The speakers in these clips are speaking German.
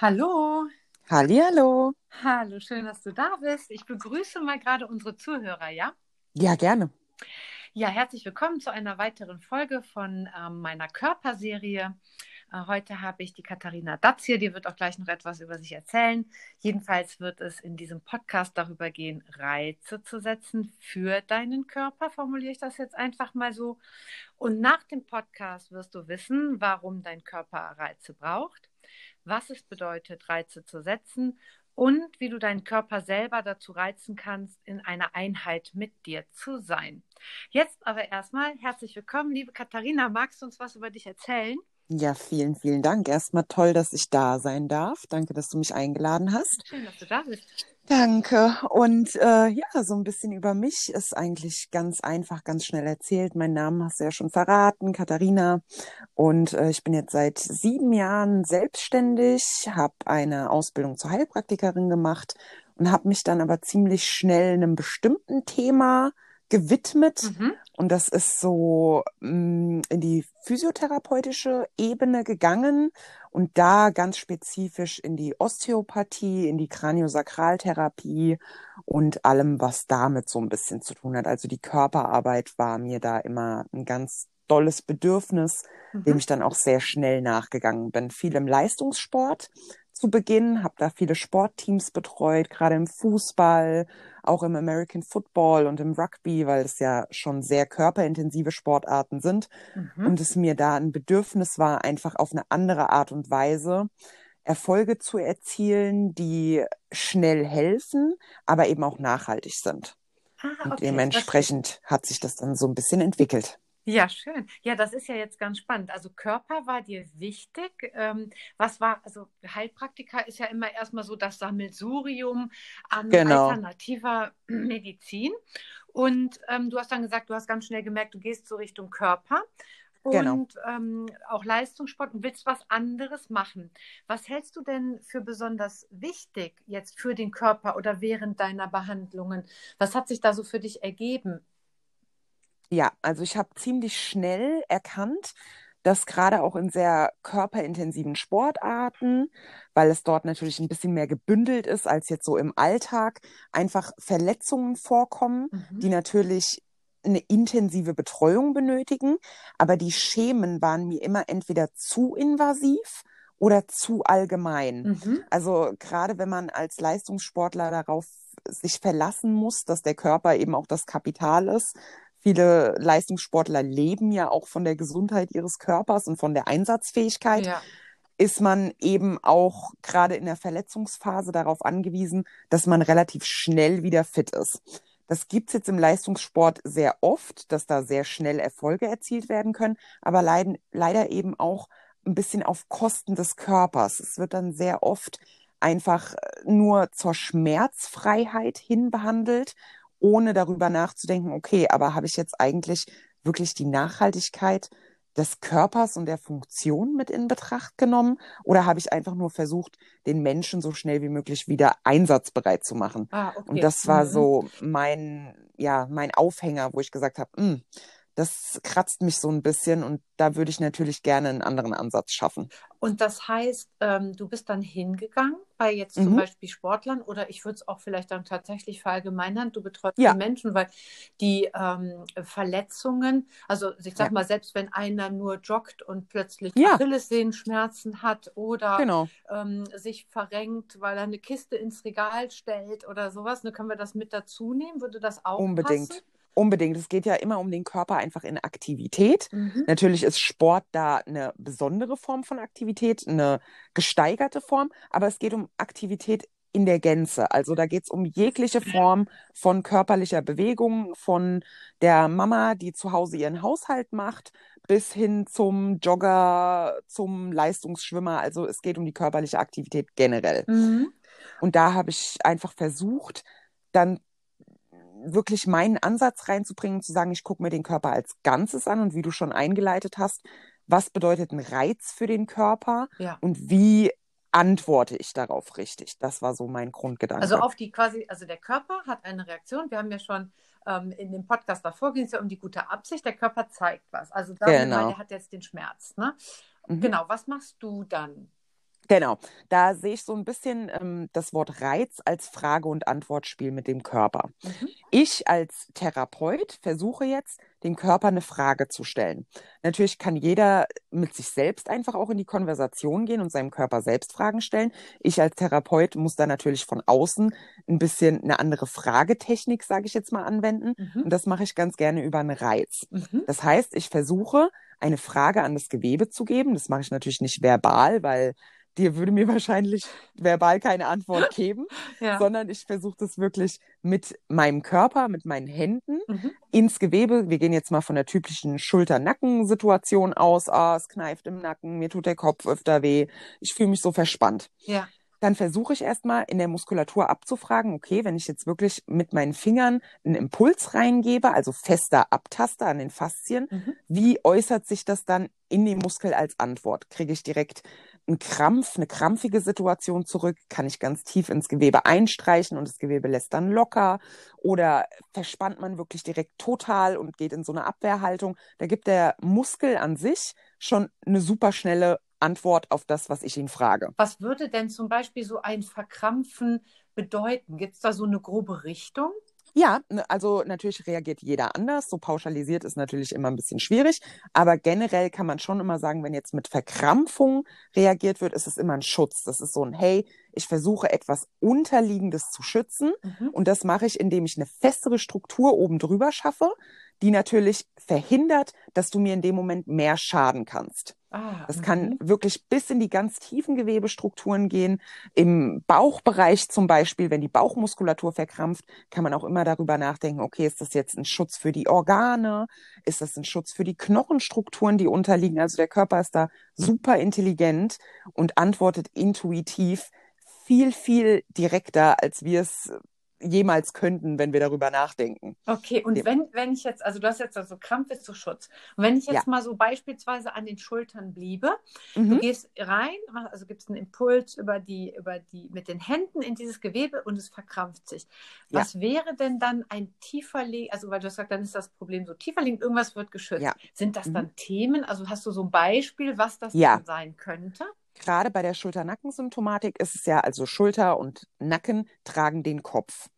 Hallo. Hallihallo. Hallo, schön, dass du da bist. Ich begrüße mal gerade unsere Zuhörer, ja? Ja, gerne. Ja, herzlich willkommen zu einer weiteren Folge von ähm, meiner Körperserie. Äh, heute habe ich die Katharina Datz hier, die wird auch gleich noch etwas über sich erzählen. Jedenfalls wird es in diesem Podcast darüber gehen, Reize zu setzen für deinen Körper, formuliere ich das jetzt einfach mal so. Und nach dem Podcast wirst du wissen, warum dein Körper Reize braucht was es bedeutet, Reize zu setzen und wie du deinen Körper selber dazu reizen kannst, in einer Einheit mit dir zu sein. Jetzt aber erstmal herzlich willkommen, liebe Katharina. Magst du uns was über dich erzählen? Ja, vielen, vielen Dank. Erstmal toll, dass ich da sein darf. Danke, dass du mich eingeladen hast. Schön, dass du da bist. Danke. Und äh, ja, so ein bisschen über mich ist eigentlich ganz einfach, ganz schnell erzählt. Mein Name hast du ja schon verraten, Katharina. Und äh, ich bin jetzt seit sieben Jahren selbstständig, habe eine Ausbildung zur Heilpraktikerin gemacht und habe mich dann aber ziemlich schnell einem bestimmten Thema gewidmet. Mhm. Und das ist so mh, mm, in die physiotherapeutische Ebene gegangen und da ganz spezifisch in die Osteopathie, in die Kraniosakraltherapie und allem, was damit so ein bisschen zu tun hat. Also die Körperarbeit war mir da immer ein ganz dolles Bedürfnis, mhm. dem ich dann auch sehr schnell nachgegangen bin. Viel im Leistungssport zu Beginn, habe da viele Sportteams betreut, gerade im Fußball, auch im American Football und im Rugby, weil es ja schon sehr körperintensive Sportarten sind mhm. und es mir da ein Bedürfnis war, einfach auf eine andere Art und Weise Erfolge zu erzielen, die schnell helfen, aber eben auch nachhaltig sind. Ah, okay. Und dementsprechend hat sich das dann so ein bisschen entwickelt. Ja, schön. Ja, das ist ja jetzt ganz spannend. Also Körper war dir wichtig. Ähm, was war, also Heilpraktiker ist ja immer erstmal so das Sammelsurium an genau. alternativer Medizin. Und ähm, du hast dann gesagt, du hast ganz schnell gemerkt, du gehst so Richtung Körper genau. und genau. ähm, auch Leistungssport und willst was anderes machen. Was hältst du denn für besonders wichtig jetzt für den Körper oder während deiner Behandlungen? Was hat sich da so für dich ergeben? Ja, also ich habe ziemlich schnell erkannt, dass gerade auch in sehr körperintensiven Sportarten, weil es dort natürlich ein bisschen mehr gebündelt ist als jetzt so im Alltag, einfach Verletzungen vorkommen, mhm. die natürlich eine intensive Betreuung benötigen, aber die Schemen waren mir immer entweder zu invasiv oder zu allgemein. Mhm. Also gerade wenn man als Leistungssportler darauf sich verlassen muss, dass der Körper eben auch das Kapital ist, Viele Leistungssportler leben ja auch von der Gesundheit ihres Körpers und von der Einsatzfähigkeit. Ja. Ist man eben auch gerade in der Verletzungsphase darauf angewiesen, dass man relativ schnell wieder fit ist. Das gibt's jetzt im Leistungssport sehr oft, dass da sehr schnell Erfolge erzielt werden können, aber leiden, leider eben auch ein bisschen auf Kosten des Körpers. Es wird dann sehr oft einfach nur zur Schmerzfreiheit hin behandelt ohne darüber nachzudenken, okay, aber habe ich jetzt eigentlich wirklich die Nachhaltigkeit des Körpers und der Funktion mit in Betracht genommen? Oder habe ich einfach nur versucht, den Menschen so schnell wie möglich wieder einsatzbereit zu machen? Ah, okay. Und das war mhm. so mein, ja, mein Aufhänger, wo ich gesagt habe, hm, das kratzt mich so ein bisschen und da würde ich natürlich gerne einen anderen Ansatz schaffen. Und das heißt, ähm, du bist dann hingegangen bei jetzt zum mhm. Beispiel Sportlern oder ich würde es auch vielleicht dann tatsächlich verallgemeinern, du betreust ja. die Menschen, weil die ähm, Verletzungen, also ich sag ja. mal, selbst wenn einer nur joggt und plötzlich ja. Achillessehenschmerzen hat oder genau. ähm, sich verrenkt, weil er eine Kiste ins Regal stellt oder sowas, ne, können wir das mit dazu nehmen? Würde das auch Unbedingt. Passen? Unbedingt. Es geht ja immer um den Körper einfach in Aktivität. Mhm. Natürlich ist Sport da eine besondere Form von Aktivität, eine gesteigerte Form, aber es geht um Aktivität in der Gänze. Also da geht es um jegliche Form von körperlicher Bewegung, von der Mama, die zu Hause ihren Haushalt macht, bis hin zum Jogger, zum Leistungsschwimmer. Also es geht um die körperliche Aktivität generell. Mhm. Und da habe ich einfach versucht, dann wirklich meinen Ansatz reinzubringen, zu sagen, ich gucke mir den Körper als Ganzes an und wie du schon eingeleitet hast, was bedeutet ein Reiz für den Körper ja. und wie antworte ich darauf richtig? Das war so mein Grundgedanke. Also auf die quasi, also der Körper hat eine Reaktion. Wir haben ja schon ähm, in dem Podcast davor ging es ja um die gute Absicht. Der Körper zeigt was. Also sagen genau. mal, er hat jetzt den Schmerz. Ne? Mhm. Genau, was machst du dann? Genau, da sehe ich so ein bisschen ähm, das Wort Reiz als Frage- und Antwortspiel mit dem Körper. Mhm. Ich als Therapeut versuche jetzt, dem Körper eine Frage zu stellen. Natürlich kann jeder mit sich selbst einfach auch in die Konversation gehen und seinem Körper selbst Fragen stellen. Ich als Therapeut muss da natürlich von außen ein bisschen eine andere Fragetechnik, sage ich jetzt mal, anwenden. Mhm. Und das mache ich ganz gerne über einen Reiz. Mhm. Das heißt, ich versuche, eine Frage an das Gewebe zu geben. Das mache ich natürlich nicht verbal, weil dir würde mir wahrscheinlich verbal keine Antwort geben, Ja. sondern ich versuche das wirklich mit meinem Körper, mit meinen Händen Mhm. ins Gewebe. Wir gehen jetzt mal von der typischen Schulter-Nacken-Situation aus. Ah, es kneift im Nacken, mir tut der Kopf öfter weh, ich fühle mich so verspannt. Ja. Dann versuche ich erstmal in der Muskulatur abzufragen, okay, wenn ich jetzt wirklich mit meinen Fingern einen Impuls reingebe, also fester abtaste an den Faszien, Mhm. wie äußert sich das dann in dem Muskel als Antwort? Kriege ich direkt einen Krampf, eine krampfige Situation zurück? Kann ich ganz tief ins Gewebe einstreichen und das Gewebe lässt dann locker? Oder verspannt man wirklich direkt total und geht in so eine Abwehrhaltung? Da gibt der Muskel an sich schon eine super schnelle Antwort auf das, was ich ihn frage. Was würde denn zum Beispiel so ein Verkrampfen bedeuten? Gibt es da so eine grobe Richtung? Ja, ne, also natürlich reagiert jeder anders. So pauschalisiert ist natürlich immer ein bisschen schwierig. Aber generell kann man schon immer sagen, wenn jetzt mit Verkrampfung reagiert wird, ist es immer ein Schutz. Das ist so ein, hey, ich versuche etwas Unterliegendes zu schützen. Mhm. Und das mache ich, indem ich eine festere Struktur oben drüber schaffe, die natürlich verhindert, dass du mir in dem Moment mehr schaden kannst. Ah, Das kann mhm. wirklich bis in die ganz tiefen Gewebestrukturen gehen. Im Bauchbereich zum Beispiel, wenn die Bauchmuskulatur verkrampft, kann man auch immer darüber nachdenken, okay, ist das jetzt ein Schutz für die Organe? Ist das ein Schutz für die Knochenstrukturen, die unterliegen? Also der Körper ist da super intelligent und antwortet intuitiv viel, viel direkter, als wir es jemals könnten, wenn wir darüber nachdenken. Okay, und Ja. wenn, wenn ich jetzt, also du hast jetzt also Krampf ist zu Schutz. Und wenn ich jetzt Ja. mal so beispielsweise an den Schultern bliebe, du Mhm. gehst rein, also gibst einen Impuls über die, über die, mit den Händen in dieses Gewebe und es verkrampft sich. Ja. Was wäre denn dann ein tiefer also weil du hast gesagt, dann ist das Problem so tiefer liegend, irgendwas wird geschützt. Ja. Sind das Mhm. dann Themen? Also hast du so ein Beispiel, was das Ja. dann sein könnte? Gerade bei der Schulter-Nacken-Symptomatik ist es ja, also Schulter und Nacken tragen den Kopf.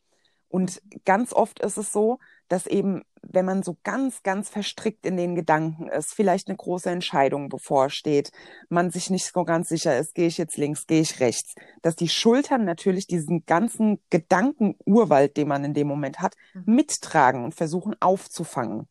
Und ganz oft ist es so, dass eben, wenn man so ganz, ganz verstrickt in den Gedanken ist, vielleicht eine große Entscheidung bevorsteht, man sich nicht so ganz sicher ist, gehe ich jetzt links, gehe ich rechts, dass die Schultern natürlich diesen ganzen Gedankenurwald, den man in dem Moment hat, Mhm. mittragen und versuchen aufzufangen.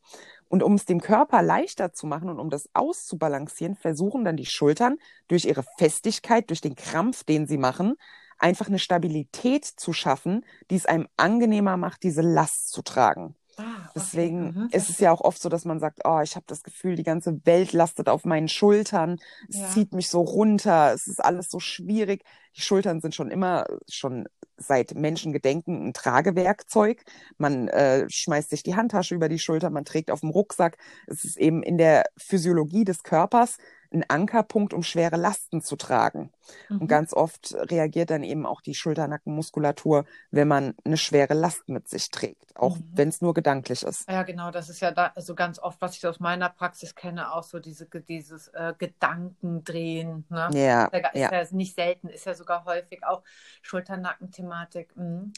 Und um es dem Körper leichter zu machen und um das auszubalancieren, versuchen dann die Schultern durch ihre Festigkeit, durch den Krampf, den sie machen, einfach eine Stabilität zu schaffen, die es einem angenehmer macht, diese Last zu tragen. Ah, okay. Deswegen Mhm, ist es ja auch oft so, dass man sagt, oh, ich habe das Gefühl, die ganze Welt lastet auf meinen Schultern, es Ja. zieht mich so runter, es ist alles so schwierig. Die Schultern sind schon immer, schon seit Menschengedenken ein Tragewerkzeug. Man äh, schmeißt sich die Handtasche über die Schulter, man trägt auf dem Rucksack. Es ist eben in der Physiologie des Körpers ein Ankerpunkt, um schwere Lasten zu tragen. Und Mhm. ganz oft reagiert dann eben auch die Schulternackenmuskulatur, wenn man eine schwere Last mit sich trägt, auch Mhm. wenn es nur gedanklich ist. Ja, genau, das ist ja da also ganz oft, was ich aus meiner Praxis kenne, auch so diese, dieses äh, Gedankendrehen. Ne? Ja, Ist ja, ja. ist ja nicht selten, ist ja sogar häufig auch Schulter-Nacken-Thematik. Mhm.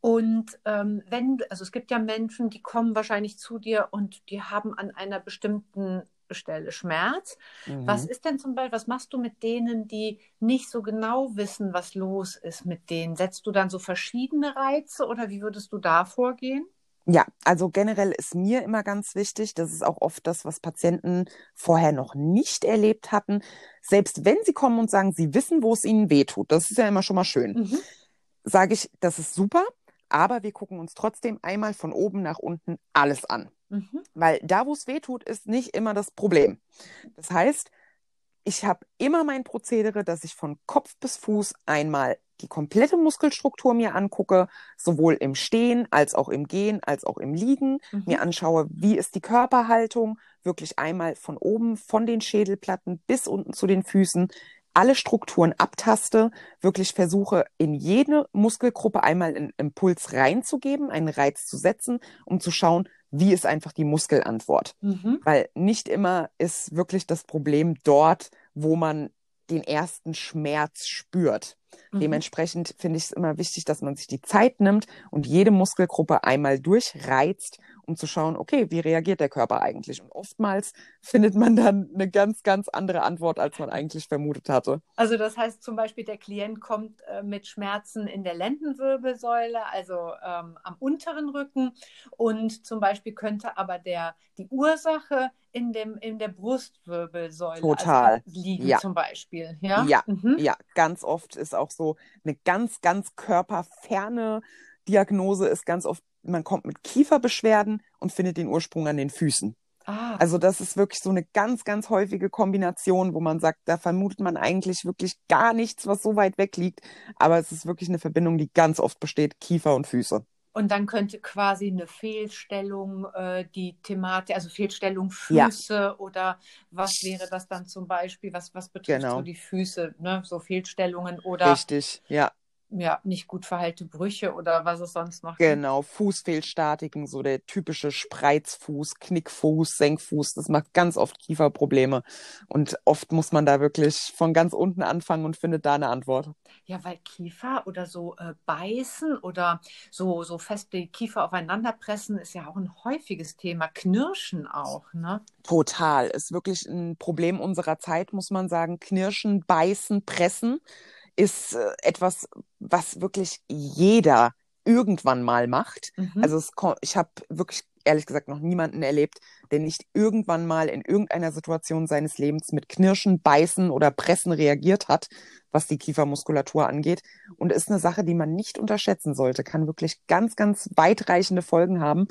Und ähm, wenn, also es gibt ja Menschen, die kommen wahrscheinlich zu dir und die haben an einer bestimmten Stelle Schmerz. Was Mhm. ist denn zum Beispiel, was machst du mit denen, die nicht so genau wissen, was los ist mit denen? Setzt du dann so verschiedene Reize oder wie würdest du da vorgehen? Ja, also generell ist mir immer ganz wichtig, das ist auch oft das, was Patienten vorher noch nicht erlebt hatten. Selbst wenn sie kommen und sagen, sie wissen, wo es ihnen weh tut, das ist ja immer schon mal schön, Mhm. sage ich, das ist super, aber wir gucken uns trotzdem einmal von oben nach unten alles an. Mhm. Weil da, wo es weh tut, ist nicht immer das Problem. Das heißt, ich habe immer mein Prozedere, dass ich von Kopf bis Fuß einmal die komplette Muskelstruktur mir angucke, sowohl im Stehen als auch im Gehen, als auch im Liegen, Mhm. mir anschaue, wie ist die Körperhaltung, wirklich einmal von oben, von den Schädelplatten bis unten zu den Füßen, alle Strukturen abtaste, wirklich versuche, in jede Muskelgruppe einmal einen Impuls reinzugeben, einen Reiz zu setzen, um zu schauen, wie ist einfach die Muskelantwort. Mhm. Weil nicht immer ist wirklich das Problem dort, wo man den ersten Schmerz spürt. Mhm. Dementsprechend finde ich es immer wichtig, dass man sich die Zeit nimmt und jede Muskelgruppe einmal durchreizt, um zu schauen, okay, wie reagiert der Körper eigentlich? Und oftmals findet man dann eine ganz, ganz andere Antwort, als man eigentlich vermutet hatte. Also das heißt zum Beispiel, der Klient kommt äh, mit Schmerzen in der Lendenwirbelsäule, also ähm, am unteren Rücken und zum Beispiel könnte aber der, die Ursache in, dem, in der Brustwirbelsäule Total. Also liegen Ja. zum Beispiel. Ja, Ja, Mhm. Ja, ganz oft ist auch so eine ganz, ganz körperferne Diagnose ist ganz oft, man kommt mit Kieferbeschwerden und findet den Ursprung an den Füßen. Ah, Also das ist wirklich so eine ganz, ganz häufige Kombination, wo man sagt, da vermutet man eigentlich wirklich gar nichts, was so weit weg liegt. Aber es ist wirklich eine Verbindung, die ganz oft besteht, Kiefer und Füße. und dann könnte quasi eine Fehlstellung äh, die Thematik, also Fehlstellung Ja. Füße oder was wäre das dann zum Beispiel, was, was betrifft Genau. so die Füße, ne? so Fehlstellungen oder Richtig, ja, ja, nicht gut verheilte Brüche oder was es sonst noch gibt. genau. Fußfehlstatiken, so der typische Spreizfuß, Knickfuß, Senkfuß, das macht ganz oft Kieferprobleme. Und oft muss man da wirklich von ganz unten anfangen und findet da eine Antwort. Ja, weil Kiefer oder so äh, beißen oder so, so fest die Kiefer aufeinander pressen ist ja auch ein häufiges Thema. Knirschen auch, ne? Total. Ist wirklich ein Problem unserer Zeit, muss man sagen. Knirschen, beißen, pressen ist äh, etwas, was wirklich jeder irgendwann mal macht. Mhm. Also es, ich habe wirklich ehrlich gesagt noch niemanden erlebt, der nicht irgendwann mal in irgendeiner Situation seines Lebens mit Knirschen, Beißen oder Pressen reagiert hat, was die Kiefermuskulatur angeht. Und ist eine Sache, die man nicht unterschätzen sollte. Kann wirklich ganz, ganz weitreichende Folgen haben,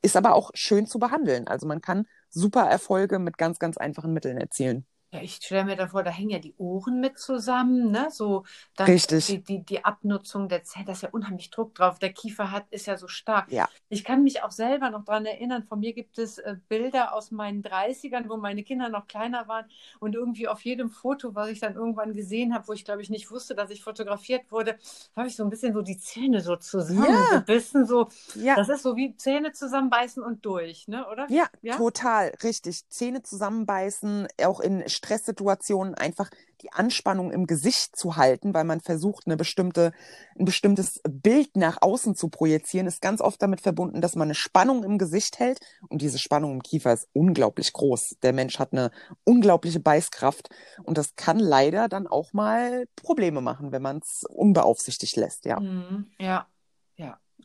ist aber auch schön zu behandeln. Also man kann super Erfolge mit ganz, ganz einfachen Mitteln erzielen. Ja, ich stelle mir davor, da hängen ja die Ohren mit zusammen, ne? So dann Richtig. Die, die, die Abnutzung der Zähne, da ist ja unheimlich Druck drauf. Der Kiefer hat, ist ja so stark. Ja. Ich kann mich auch selber noch daran erinnern, von mir gibt es äh, Bilder aus meinen 30ern, wo meine Kinder noch kleiner waren und irgendwie auf jedem Foto, was ich dann irgendwann gesehen habe, wo ich glaube ich nicht wusste, dass ich fotografiert wurde, habe ich so ein bisschen so die Zähne so zusammengebissen, so Ja. das ist so wie Zähne zusammenbeißen und durch, ne, oder? Ja, Ja? total, richtig. Zähne zusammenbeißen, auch in Stresssituationen einfach die Anspannung im Gesicht zu halten, weil man versucht, eine bestimmte, ein bestimmtes Bild nach außen zu projizieren, ist ganz oft damit verbunden, dass man eine Spannung im Gesicht hält. Und diese Spannung im Kiefer ist unglaublich groß. Der Mensch hat eine unglaubliche Beißkraft. Und das kann leider dann auch mal Probleme machen, wenn man es unbeaufsichtigt lässt, ja. Mhm, ja, ja.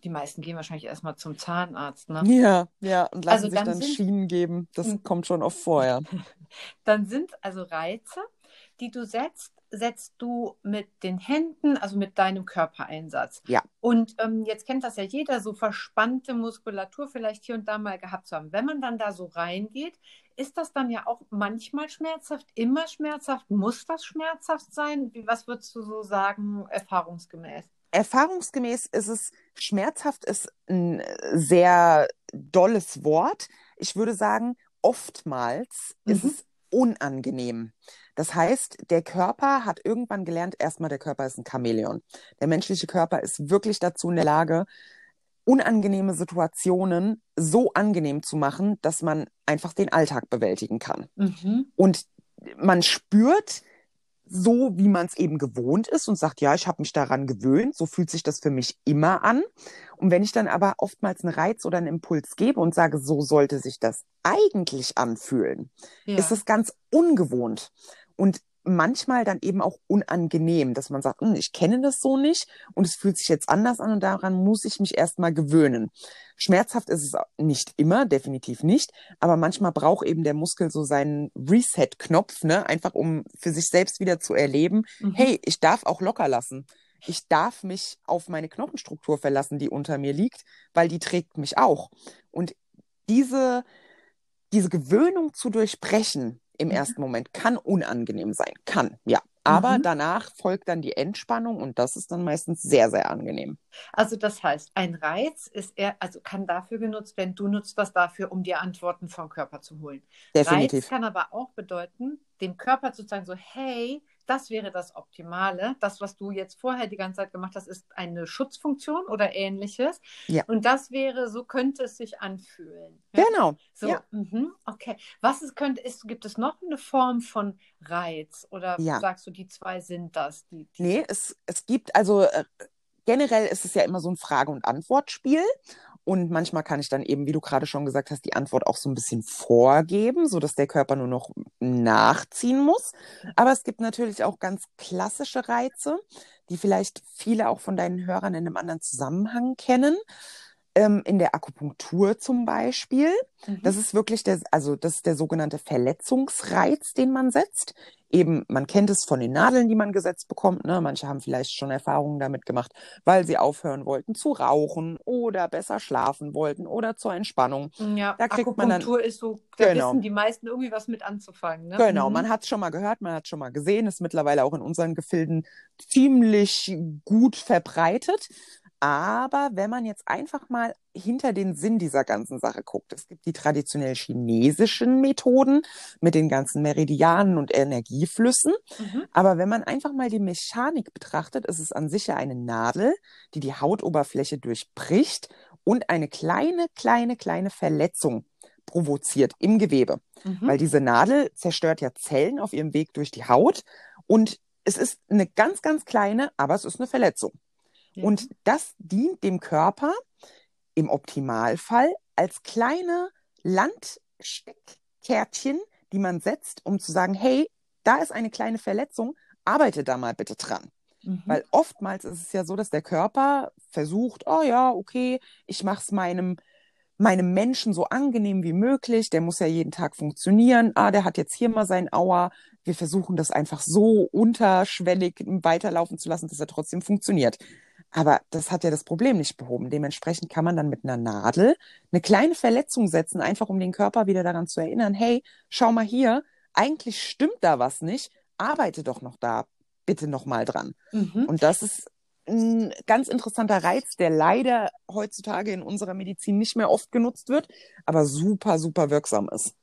Die meisten gehen wahrscheinlich erstmal zum Zahnarzt, ne? Ja, ja, und lassen Also sich dann dann sind- Schienen geben. Das Mhm. kommt schon oft vor, ja. Dann sind also Reize, die du setzt, setzt du mit den Händen, also mit deinem Körpereinsatz. Ja. Und ähm, jetzt kennt das ja jeder, so verspannte Muskulatur vielleicht hier und da mal gehabt zu haben. Wenn man dann da so reingeht, ist das dann ja auch manchmal schmerzhaft, immer schmerzhaft? Muss das schmerzhaft sein? Wie, was würdest du so sagen, erfahrungsgemäß? Erfahrungsgemäß ist es, schmerzhaft ist ein sehr dolles Wort. Ich würde sagen, oftmals ist Mhm. es unangenehm. Das heißt, der Körper hat irgendwann gelernt, erstmal, der Körper ist ein Chamäleon. Der menschliche Körper ist wirklich dazu in der Lage, unangenehme Situationen so angenehm zu machen, dass man einfach den Alltag bewältigen kann. Mhm. Und man spürt so, wie man es eben gewohnt ist und sagt, ja, ich habe mich daran gewöhnt, so fühlt sich das für mich immer an. Und wenn ich dann aber oftmals einen Reiz oder einen Impuls gebe und sage, so sollte sich das eigentlich anfühlen, Ja. ist es ganz ungewohnt und manchmal dann eben auch unangenehm, dass man sagt, "Hm, ich kenne das so nicht und es fühlt sich jetzt anders an und daran muss ich mich erstmal gewöhnen. Schmerzhaft ist es nicht immer, definitiv nicht, aber manchmal braucht eben der Muskel so seinen Reset-Knopf, ne, einfach um für sich selbst wieder zu erleben, Mhm. hey, ich darf auch locker lassen. Ich darf mich auf meine Knochenstruktur verlassen, die unter mir liegt, weil die trägt mich auch. Und diese, diese Gewöhnung zu durchbrechen im Mhm. ersten Moment kann unangenehm sein. Kann, ja. Aber Mhm. danach folgt dann die Entspannung und das ist dann meistens sehr, sehr angenehm. Also das heißt, ein Reiz ist eher, also kann dafür genutzt werden, du nutzt das dafür, um dir Antworten vom Körper zu holen. Reiz Definitiv. kann aber auch bedeuten, dem Körper zu sagen, so, hey, das wäre das Optimale. Das, was du jetzt vorher die ganze Zeit gemacht hast, ist eine Schutzfunktion oder ähnliches. Ja. Und das wäre, so könnte es sich anfühlen. Ja? Genau. So, Ja. mhm, okay. Was ist, könnte, ist, gibt es noch eine Form von Reiz? Oder Ja. sagst du, die zwei sind das? Die, die Nee, es, es gibt, also äh, generell ist es ja immer so ein Frage- und Antwortspiel. Und manchmal kann ich dann eben, wie du gerade schon gesagt hast, die Antwort auch so ein bisschen vorgeben, sodass der Körper nur noch nachziehen muss. Aber es gibt natürlich auch ganz klassische Reize, die vielleicht viele auch von deinen Hörern in einem anderen Zusammenhang kennen. Ähm, in der Akupunktur zum Beispiel. Mhm. Das ist wirklich der, also das ist der sogenannte Verletzungsreiz, den man setzt. Eben, man kennt es von den Nadeln, die man gesetzt bekommt. Ne? Manche haben vielleicht schon Erfahrungen damit gemacht, weil sie aufhören wollten zu rauchen oder besser schlafen wollten oder zur Entspannung. Ja, Da kriegt man dann- Akupunktur ist so, da Genau. wissen die meisten irgendwie was mit anzufangen. Ne? Genau, Mhm. man hat es schon mal gehört, man hat es schon mal gesehen, ist mittlerweile auch in unseren Gefilden ziemlich gut verbreitet. Aber wenn man jetzt einfach mal hinter den Sinn dieser ganzen Sache guckt, es gibt die traditionell chinesischen Methoden mit den ganzen Meridianen und Energieflüssen. Mhm. Aber wenn man einfach mal die Mechanik betrachtet, ist es an sich ja eine Nadel, die die Hautoberfläche durchbricht und eine kleine, kleine, kleine Verletzung provoziert im Gewebe. Mhm. Weil diese Nadel zerstört ja Zellen auf ihrem Weg durch die Haut und es ist eine ganz, ganz kleine, aber es ist eine Verletzung. Ja. Und das dient dem Körper im Optimalfall als kleine Landsteckkärtchen, die man setzt, um zu sagen, hey, da ist eine kleine Verletzung, arbeite da mal bitte dran. Mhm. Weil oftmals ist es ja so, dass der Körper versucht, oh ja, okay, ich mache es meinem, meinem Menschen so angenehm wie möglich. Der muss ja jeden Tag funktionieren. Ah, der hat jetzt hier mal sein Aua. Wir versuchen das einfach so unterschwellig weiterlaufen zu lassen, dass er trotzdem funktioniert. Aber das hat ja das Problem nicht behoben. Dementsprechend kann man dann mit einer Nadel eine kleine Verletzung setzen, einfach um den Körper wieder daran zu erinnern, hey, schau mal hier, eigentlich stimmt da was nicht, arbeite doch noch da bitte noch mal dran. Mhm. Und das ist ein ganz interessanter Reiz, der leider heutzutage in unserer Medizin nicht mehr oft genutzt wird, aber super, super wirksam ist.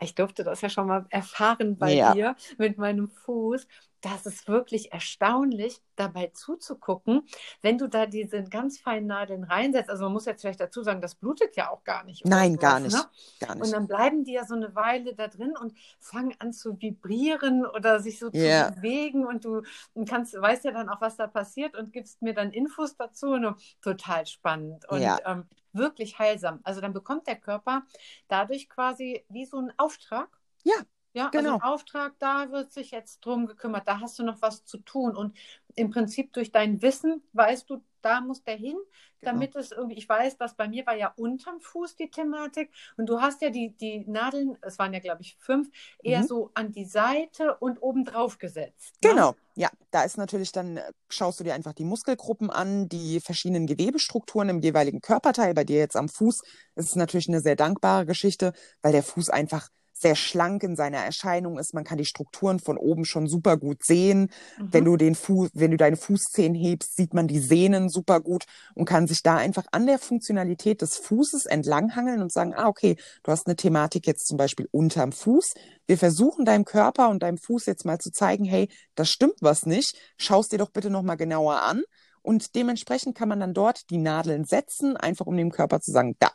Ich durfte das ja schon mal erfahren bei Ja. dir mit meinem Fuß. Das ist wirklich erstaunlich, dabei zuzugucken, wenn du da diese ganz feinen Nadeln reinsetzt. Also man muss jetzt vielleicht dazu sagen, das blutet ja auch gar nicht. Nein, gar sowas, nicht. Ne? Gar Und nicht. dann bleiben die ja so eine Weile da drin und fangen an zu vibrieren oder sich so Ja. zu bewegen und du kannst, weißt ja dann auch, was da passiert und gibst mir dann Infos dazu. Und total spannend und Ja. ähm, wirklich heilsam. Also dann bekommt der Körper dadurch quasi wie so einen Auftrag. Ja, Ja, genau. also Auftrag, da wird sich jetzt drum gekümmert, da hast du noch was zu tun. Und im Prinzip durch dein Wissen weißt du, da muss der hin, Genau. damit es irgendwie, ich weiß, dass bei mir war ja unterm Fuß die Thematik und du hast ja die, die Nadeln, es waren ja glaube ich fünf, eher Mhm. so an die Seite und oben drauf gesetzt. ne? Genau, ja, da ist natürlich dann, äh, schaust du dir einfach die Muskelgruppen an, die verschiedenen Gewebestrukturen im jeweiligen Körperteil. Bei dir jetzt am Fuß ist es natürlich eine sehr dankbare Geschichte, weil der Fuß einfach sehr schlank in seiner Erscheinung ist. Man kann die Strukturen von oben schon super gut sehen. Mhm. Wenn du den Fuß, wenn du deine Fußzehen hebst, sieht man die Sehnen super gut und kann sich da einfach an der Funktionalität des Fußes entlanghangeln und sagen, ah, okay, du hast eine Thematik jetzt zum Beispiel unterm Fuß. Wir versuchen deinem Körper und deinem Fuß jetzt mal zu zeigen, hey, das stimmt was nicht. Schaust dir doch bitte nochmal genauer an. Und dementsprechend kann man dann dort die Nadeln setzen, einfach um dem Körper zu sagen, da,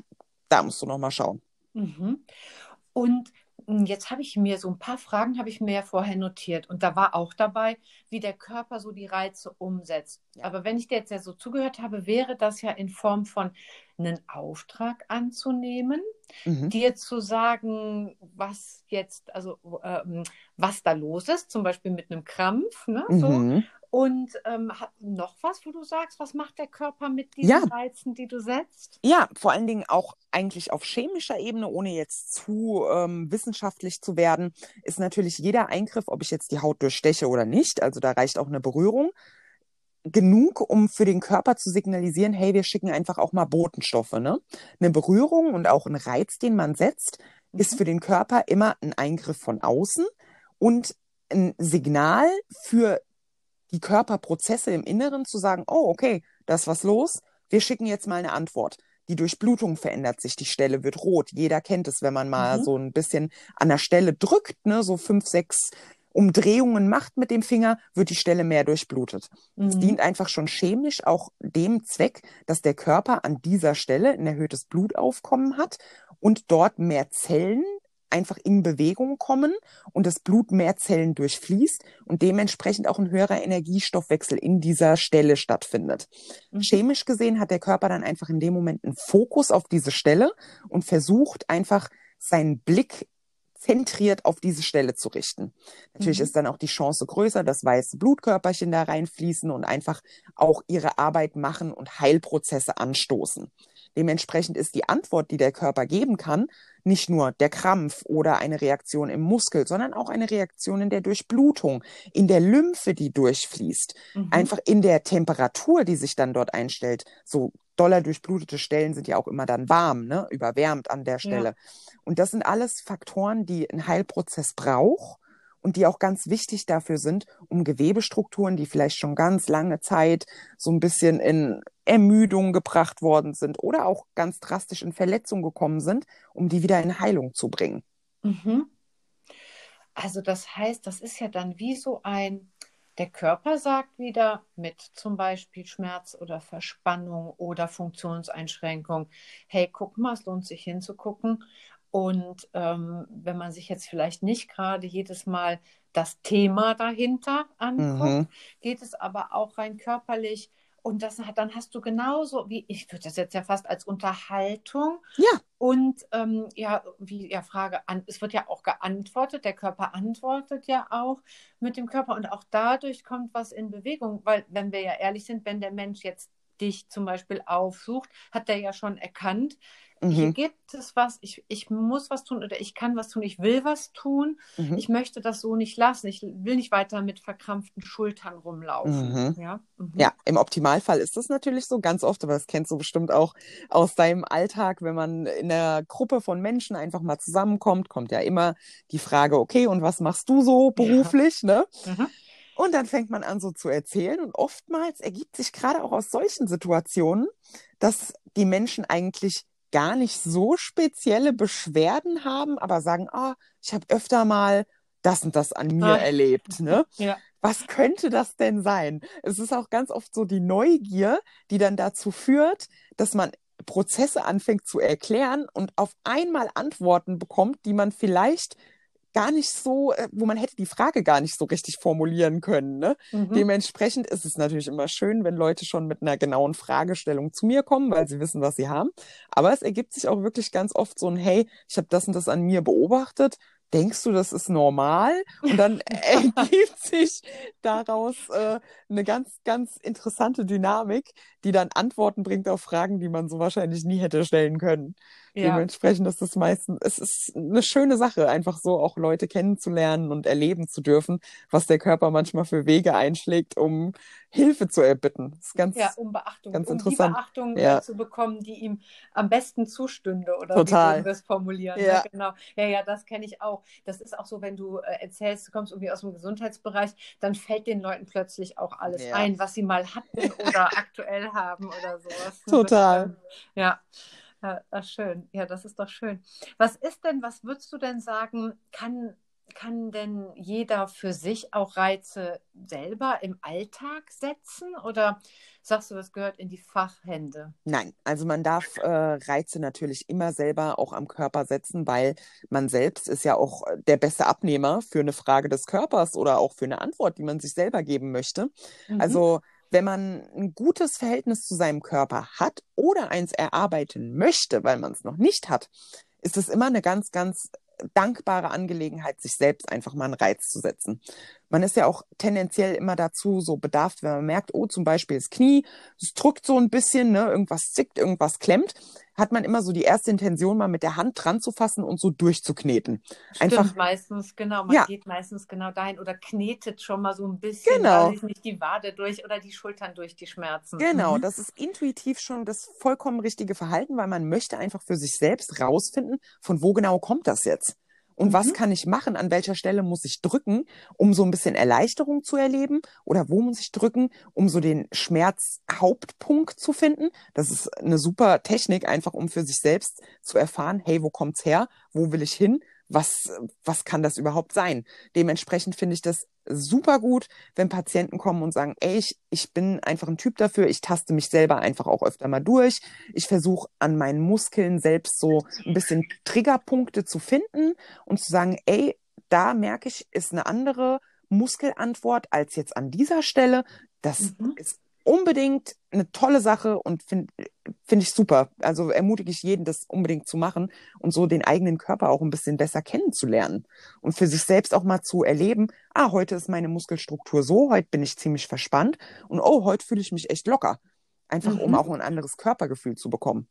da musst du nochmal schauen. Mhm. Und jetzt habe ich mir so ein paar Fragen habe ich mir ja vorher notiert und da war auch dabei, wie der Körper so die Reize umsetzt. Ja. Aber wenn ich dir jetzt ja so zugehört habe, wäre das ja in Form von einen Auftrag anzunehmen, Mhm. dir zu sagen, was jetzt, also ähm, was da los ist, zum Beispiel mit einem Krampf, ne? So. Mhm. Und ähm, noch was, wo du sagst, was macht der Körper mit diesen Ja. Reizen, die du setzt? Ja, vor allen Dingen auch eigentlich auf chemischer Ebene, ohne jetzt zu ähm, wissenschaftlich zu werden, ist natürlich jeder Eingriff, ob ich jetzt die Haut durchsteche oder nicht, also da reicht auch eine Berührung, genug, um für den Körper zu signalisieren, hey, wir schicken einfach auch mal Botenstoffe. Ne? Eine Berührung und auch ein Reiz, den man setzt, ist Mhm. für den Körper immer ein Eingriff von außen und ein Signal für die Körperprozesse im Inneren zu sagen, oh, okay, da ist was los, wir schicken jetzt mal eine Antwort. Die Durchblutung verändert sich, die Stelle wird rot. Jeder kennt es, wenn man mal Mhm. so ein bisschen an der Stelle drückt, ne, so fünf, sechs Umdrehungen macht mit dem Finger, wird die Stelle mehr durchblutet. Es Mhm. dient einfach schon chemisch auch dem Zweck, dass der Körper an dieser Stelle ein erhöhtes Blutaufkommen hat und dort mehr Zellen einfach in Bewegung kommen und das Blut mehr Zellen durchfließt und dementsprechend auch ein höherer Energiestoffwechsel in dieser Stelle stattfindet. Mhm. Chemisch gesehen hat der Körper dann einfach in dem Moment einen Fokus auf diese Stelle und versucht einfach seinen Blick zentriert auf diese Stelle zu richten. Natürlich Mhm. ist dann auch die Chance größer, dass weiße Blutkörperchen da reinfließen und einfach auch ihre Arbeit machen und Heilprozesse anstoßen. Dementsprechend ist die Antwort, die der Körper geben kann, nicht nur der Krampf oder eine Reaktion im Muskel, sondern auch eine Reaktion in der Durchblutung, in der Lymphe, die durchfließt, Mhm. einfach in der Temperatur, die sich dann dort einstellt. So doller durchblutete Stellen sind ja auch immer dann warm, ne? überwärmt an der Stelle. Und das sind alles Faktoren, die ein Heilprozess braucht und die auch ganz wichtig dafür sind, um Gewebestrukturen, die vielleicht schon ganz lange Zeit so ein bisschen in Ermüdung gebracht worden sind oder auch ganz drastisch in Verletzung gekommen sind, um die wieder in Heilung zu bringen. Mhm. Also das heißt, das ist ja dann wie so ein, der Körper sagt wieder mit zum Beispiel Schmerz oder Verspannung oder Funktionseinschränkung, hey, guck mal, es lohnt sich hinzugucken. Und ähm, wenn man sich jetzt vielleicht nicht gerade jedes Mal das Thema dahinter anguckt, Mhm. geht es aber auch rein körperlich. Und das, dann hast du genauso, wie ich würde das jetzt ja fast als Unterhaltung Ja, und ähm, ja, wie ja Frage an, es wird ja auch geantwortet, der Körper antwortet ja auch mit dem Körper und auch dadurch kommt was in Bewegung, weil wenn wir ja ehrlich sind, wenn der Mensch jetzt dich zum Beispiel aufsucht, hat er ja schon erkannt, hier mhm. gibt es was, ich, ich muss was tun oder ich kann was tun, ich will was tun, Mhm. ich möchte das so nicht lassen, ich will nicht weiter mit verkrampften Schultern rumlaufen. Mhm. Ja, mhm. Ja, im Optimalfall ist das natürlich so ganz oft, aber das kennst du bestimmt auch aus deinem Alltag, wenn man in einer Gruppe von Menschen einfach mal zusammenkommt, kommt ja immer die Frage, okay, und was machst du so beruflich, ne? Mhm. Und dann fängt man an, so zu erzählen. Und oftmals ergibt sich gerade auch aus solchen Situationen, dass die Menschen eigentlich gar nicht so spezielle Beschwerden haben, aber sagen, ah, ich habe öfter mal das und das an mir Ah. erlebt, ne? Ja. Was könnte das denn sein? Es ist auch ganz oft so die Neugier, die dann dazu führt, dass man Prozesse anfängt zu erklären und auf einmal Antworten bekommt, die man vielleicht gar nicht so, äh, wo man hätte die Frage gar nicht so richtig formulieren können. Ne? Mhm. Dementsprechend ist es natürlich immer schön, wenn Leute schon mit einer genauen Fragestellung zu mir kommen, weil sie wissen, was sie haben. Aber es ergibt sich auch wirklich ganz oft so ein, hey, ich habe das und das an mir beobachtet. Denkst du, das ist normal? Und dann ergibt sich daraus äh, eine ganz, ganz interessante Dynamik, die dann Antworten bringt auf Fragen, die man so wahrscheinlich nie hätte stellen können. Ja. Dementsprechend ist es meistens, es ist eine schöne Sache, einfach so auch Leute kennenzulernen und erleben zu dürfen, was der Körper manchmal für Wege einschlägt, um Hilfe zu erbitten. Das ist ganz, Ja, um Beachtung, ganz um die interessant. Beachtung Ja. zu bekommen, die ihm am besten zustünde, oder Total. wie wir es formulieren? Ja. Ne? Genau. Ja, ja, das kenne ich auch. Das ist auch so, wenn du äh, erzählst, du kommst irgendwie aus dem Gesundheitsbereich, dann fällt den Leuten plötzlich auch alles Ja. ein, was sie mal hatten oder aktuell haben oder sowas. ne? Total. Ja. Ja, das schön. Ja, das ist doch schön. Was ist denn, was würdest du denn sagen, kann, kann denn jeder für sich auch Reize selber im Alltag setzen? Oder sagst du, das gehört in die Fachhände? Nein, also man darf äh, Reize natürlich immer selber auch am Körper setzen, weil man selbst ist ja auch äh, der beste Abnehmer für eine Frage des Körpers oder auch für eine Antwort, die man sich selber geben möchte. Mhm. Also wenn man ein gutes Verhältnis zu seinem Körper hat oder eins erarbeiten möchte, weil man es noch nicht hat, ist es immer eine ganz, ganz dankbare Angelegenheit, sich selbst einfach mal einen Reiz zu setzen. Man ist ja auch tendenziell immer dazu so bedarft, wenn man merkt, oh, zum Beispiel das Knie, es drückt so ein bisschen, ne, irgendwas zickt, irgendwas klemmt, hat man immer so die erste Intention, mal mit der Hand dran zu fassen und so durchzukneten. Stimmt, Einfach, meistens, genau. Man Ja. geht meistens genau dahin oder knetet schon mal so ein bisschen, Genau. weiß ich nicht, die Wade durch oder die Schultern durch die Schmerzen. Genau, Mhm. das ist intuitiv schon das vollkommen richtige Verhalten, weil man möchte einfach für sich selbst rausfinden, von wo genau kommt das jetzt? Und was Mhm. kann ich machen? An welcher Stelle muss ich drücken, um so ein bisschen Erleichterung zu erleben? Oder wo muss ich drücken, um so den Schmerzhauptpunkt zu finden? Das ist eine super Technik, einfach um für sich selbst zu erfahren, hey, wo kommt's her? Wo will ich hin? Was, was kann das überhaupt sein? Dementsprechend finde ich das super gut, wenn Patienten kommen und sagen, ey, ich, ich bin einfach ein Typ dafür, ich taste mich selber einfach auch öfter mal durch. Ich versuche an meinen Muskeln selbst so ein bisschen Triggerpunkte zu finden und zu sagen, ey, da merke ich, ist eine andere Muskelantwort als jetzt an dieser Stelle. Das mhm. ist unbedingt eine tolle Sache und finde find ich super. Also ermutige ich jeden, das unbedingt zu machen und so den eigenen Körper auch ein bisschen besser kennenzulernen und für sich selbst auch mal zu erleben, ah, heute ist meine Muskelstruktur so, heute bin ich ziemlich verspannt und oh, heute fühle ich mich echt locker. Einfach mhm. um auch ein anderes Körpergefühl zu bekommen.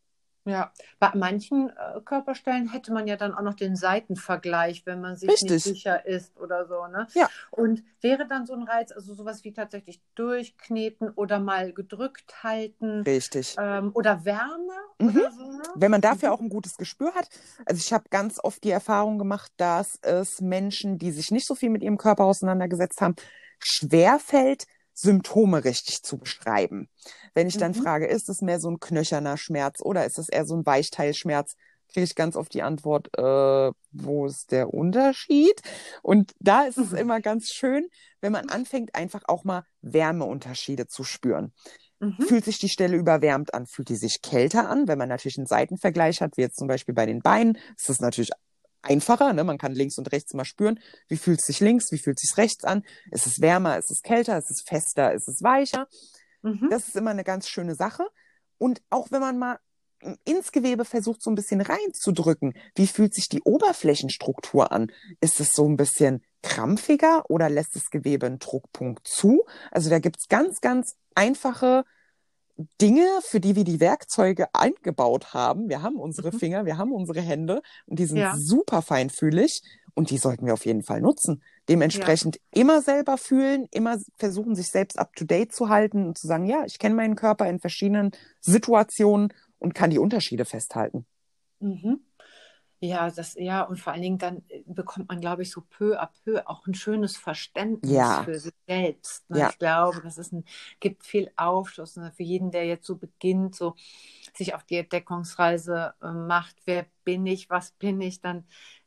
Ja, bei manchen äh, Körperstellen hätte man ja dann auch noch den Seitenvergleich, wenn man sich Richtig. nicht sicher ist oder so. Ne? Ja. Und wäre dann so ein Reiz, also sowas wie tatsächlich durchkneten oder mal gedrückt halten. Richtig. Ähm, oder Wärme mhm. oder so. Ne? Wenn man dafür mhm. auch ein gutes Gespür hat. Also ich habe ganz oft die Erfahrung gemacht, dass es Menschen, die sich nicht so viel mit ihrem Körper auseinandergesetzt haben, schwerfällt, Symptome richtig zu beschreiben. Wenn ich dann mhm. frage, ist es mehr so ein knöcherner Schmerz oder ist es eher so ein Weichteilschmerz, kriege ich ganz oft die Antwort, äh, wo ist der Unterschied? Und da ist es mhm. immer ganz schön, wenn man anfängt, einfach auch mal Wärmeunterschiede zu spüren. Mhm. Fühlt sich die Stelle überwärmt an? Fühlt die sich kälter an? Wenn man natürlich einen Seitenvergleich hat, wie jetzt zum Beispiel bei den Beinen, ist das natürlich einfacher. Ne? Man kann links und rechts mal spüren, wie fühlt es sich links, wie fühlt es sich rechts an. Ist es wärmer, ist es kälter, ist es fester, ist es weicher. Mhm. Das ist immer eine ganz schöne Sache. Und auch wenn man mal ins Gewebe versucht, so ein bisschen reinzudrücken, wie fühlt sich die Oberflächenstruktur an? Ist es so ein bisschen krampfiger oder lässt das Gewebe einen Druckpunkt zu? Also da gibt's ganz, ganz einfache Dinge, für die wir die Werkzeuge eingebaut haben. Wir haben unsere mhm. Finger, wir haben unsere Hände und die sind ja. super feinfühlig und die sollten wir auf jeden Fall nutzen. Dementsprechend ja. immer selber fühlen, immer versuchen, sich selbst up to date zu halten und zu sagen, ja, ich kenne meinen Körper in verschiedenen Situationen und kann die Unterschiede festhalten. Mhm. Ja, das, ja, und vor allen Dingen dann äh, bekommt man, glaube ich, so peu à peu auch ein schönes Verständnis ja. für sich selbst. Ne? Ja. Ich glaube, das ist ein, gibt viel Aufschluss ne? für jeden, der jetzt so beginnt, so sich auf die Entdeckungsreise äh, macht, wer bin ich, was bin ich, dann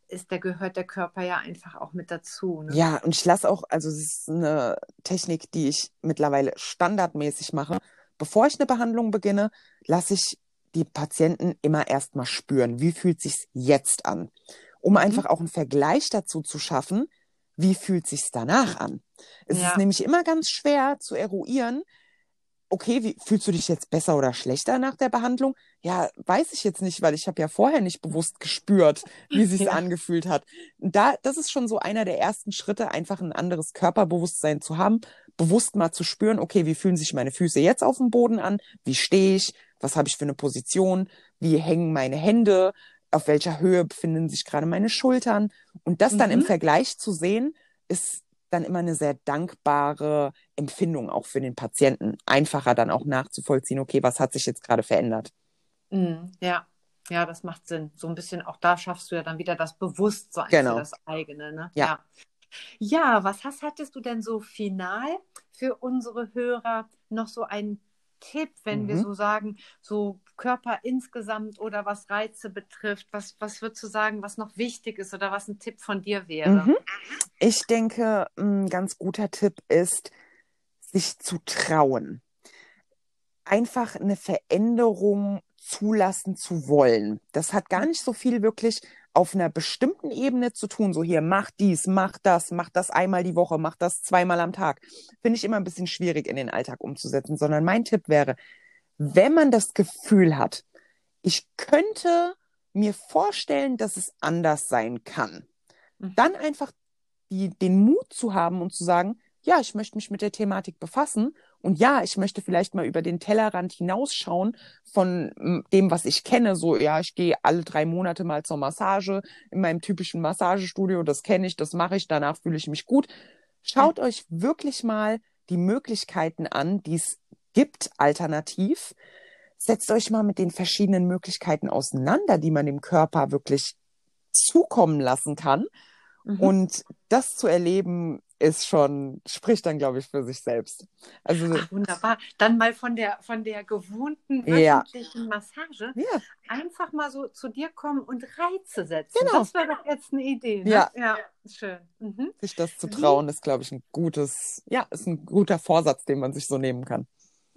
ist, da gehört der Körper ja einfach auch mit dazu. Ne? Ja, und ich lasse auch, also es ist eine Technik, die ich mittlerweile standardmäßig mache. Bevor ich eine Behandlung beginne, lasse ich die Patienten immer erstmal spüren, wie fühlt sich's jetzt an, um mhm. einfach auch einen Vergleich dazu zu schaffen, wie fühlt sich's danach an. Es ja. ist nämlich immer ganz schwer zu eruieren, okay, wie fühlst du dich jetzt besser oder schlechter nach der Behandlung? Ja, weiß ich jetzt nicht, weil ich habe ja vorher nicht bewusst gespürt, wie sich's ja. angefühlt hat. Da, das ist schon so einer der ersten Schritte, einfach ein anderes Körperbewusstsein zu haben, bewusst mal zu spüren, okay, wie fühlen sich meine Füße jetzt auf dem Boden an? Wie stehe ich? Was habe ich für eine Position? Wie hängen meine Hände? Auf welcher Höhe befinden sich gerade meine Schultern? Und das dann im mhm. Vergleich zu sehen, ist dann immer eine sehr dankbare Empfindung auch für den Patienten. Einfacher dann auch nachzuvollziehen, okay, was hat sich jetzt gerade verändert? Mhm, ja, ja, das macht Sinn. So ein bisschen auch da schaffst du ja dann wieder das Bewusstsein genau. für das eigene. Ne? Ja. ja. Ja, was hast, hattest du denn so final für unsere Hörer noch so einen Tipp, wenn mhm. wir so sagen, so Körper insgesamt oder was Reize betrifft? Was, was würdest du sagen, was noch wichtig ist oder was ein Tipp von dir wäre? Mhm. Ich denke, ein ganz guter Tipp ist, sich zu trauen. Einfach eine Veränderung zulassen zu wollen. Das hat gar nicht so viel wirklich auf einer bestimmten Ebene zu tun, so hier, mach dies, mach das, mach das einmal die Woche, mach das zweimal am Tag, finde ich immer ein bisschen schwierig in den Alltag umzusetzen, sondern mein Tipp wäre, wenn man das Gefühl hat, ich könnte mir vorstellen, dass es anders sein kann, mhm. dann einfach die, den Mut zu haben und zu sagen, ja, ich möchte mich mit der Thematik befassen und ja, ich möchte vielleicht mal über den Tellerrand hinausschauen von dem, was ich kenne. So, ja, ich gehe alle drei Monate mal zur Massage in meinem typischen Massagestudio. Das kenne ich, das mache ich, danach fühle ich mich gut. Schaut ja. euch wirklich mal die Möglichkeiten an, die es gibt, alternativ. Setzt euch mal mit den verschiedenen Möglichkeiten auseinander, die man dem Körper wirklich zukommen lassen kann Mhm. Und das zu erleben, ist schon, spricht dann, glaube ich, für sich selbst. Also, Ach, wunderbar. Dann mal von der, von der gewohnten wöchentlichen ja. Massage ja. einfach mal so zu dir kommen und Reize setzen. Genau. Das wäre doch jetzt eine Idee. Ne? Ja. ja, schön. Mhm. Sich das zu trauen, ist, glaube ich, ein gutes, ja, ist ein guter Vorsatz, den man sich so nehmen kann.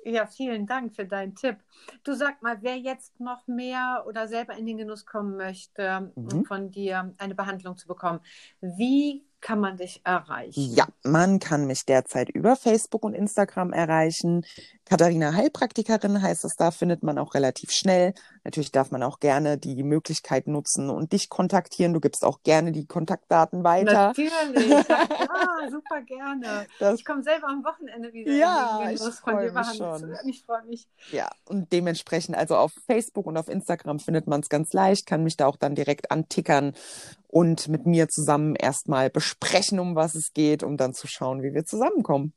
Ja, vielen Dank für deinen Tipp. Du sag mal, wer jetzt noch mehr oder selber in den Genuss kommen möchte, mhm. von dir eine Behandlung zu bekommen, wie kann man dich erreichen? Ja, man kann mich derzeit über Facebook und Instagram erreichen. Katharina Heilpraktikerin heißt es da, findet man auch relativ schnell. Natürlich darf man auch gerne die Möglichkeit nutzen und dich kontaktieren. Du gibst auch gerne die Kontaktdaten weiter. Natürlich, ja, super gerne. Das, ich komme selber am Wochenende wieder. Ja, ich freue mich schon. Ich freue mich. Ja, und dementsprechend, also auf Facebook und auf Instagram findet man es ganz leicht, kann mich da auch dann direkt antickern und mit mir zusammen erstmal besprechen, um was es geht, um dann zu schauen, wie wir zusammenkommen.